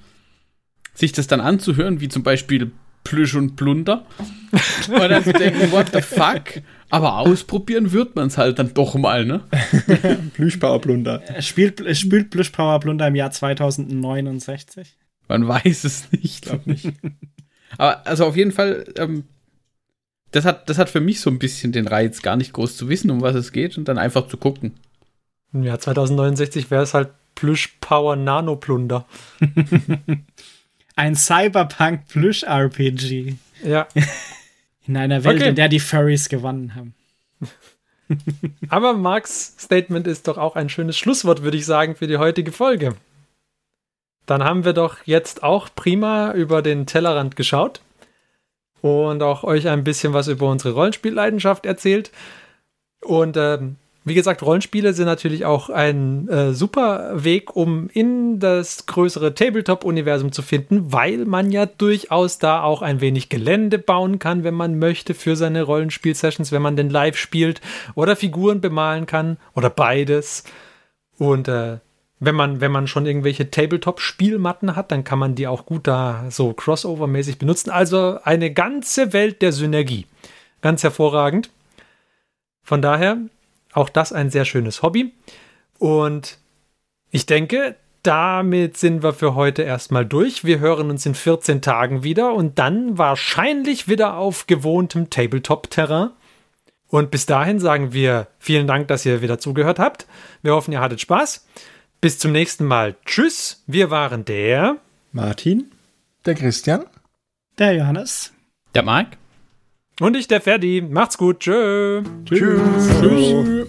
Sich das dann anzuhören, wie zum Beispiel Plüsch und Plunder. und dann zu denken, what the fuck? Aber ausprobieren wird man es halt dann doch mal, ne? Plüschbauerblunder. Es spielt, es spielt Blush Power Blunder im Jahr 2069. Man weiß es nicht. Glaub nicht. Aber also auf jeden Fall, ähm, das, hat, das hat für mich so ein bisschen den Reiz, gar nicht groß zu wissen, um was es geht und dann einfach zu gucken. Im Jahr 2069 wäre es halt Plüsch Power Nano Plunder. Ein Cyberpunk Plüsch RPG. Ja. In einer Welt, Okay. in der die Furries gewonnen haben. Aber Marks Statement ist doch auch ein schönes Schlusswort, würde ich sagen, für die heutige Folge. Dann haben wir doch jetzt auch prima über den Tellerrand geschaut und auch euch ein bisschen was über unsere Rollenspielleidenschaft erzählt. Und ähm, wie gesagt, Rollenspiele sind natürlich auch ein äh, super Weg, um in das größere Tabletop-Universum zu finden, weil man ja durchaus da auch ein wenig Gelände bauen kann, wenn man möchte, für seine Rollenspiel-Sessions, wenn man denn live spielt oder Figuren bemalen kann oder beides. Und äh, wenn man, wenn man schon irgendwelche Tabletop-Spielmatten hat, dann kann man die auch gut da so crossover-mäßig benutzen. Also eine ganze Welt der Synergie. Ganz hervorragend. Von daher auch das ein sehr schönes Hobby. Und ich denke, damit sind wir für heute erstmal durch. Wir hören uns in 14 Tagen wieder und dann wahrscheinlich wieder auf gewohntem Tabletop-Terrain. Und bis dahin sagen wir vielen Dank, dass ihr wieder zugehört habt. Wir hoffen, ihr hattet Spaß. Bis zum nächsten Mal. Tschüss. Wir waren der. Martin? Der Christian. Der Johannes. Der Marc? Und ich, der Ferdi. Macht's gut. Tschö. Tschüss. Tschüss.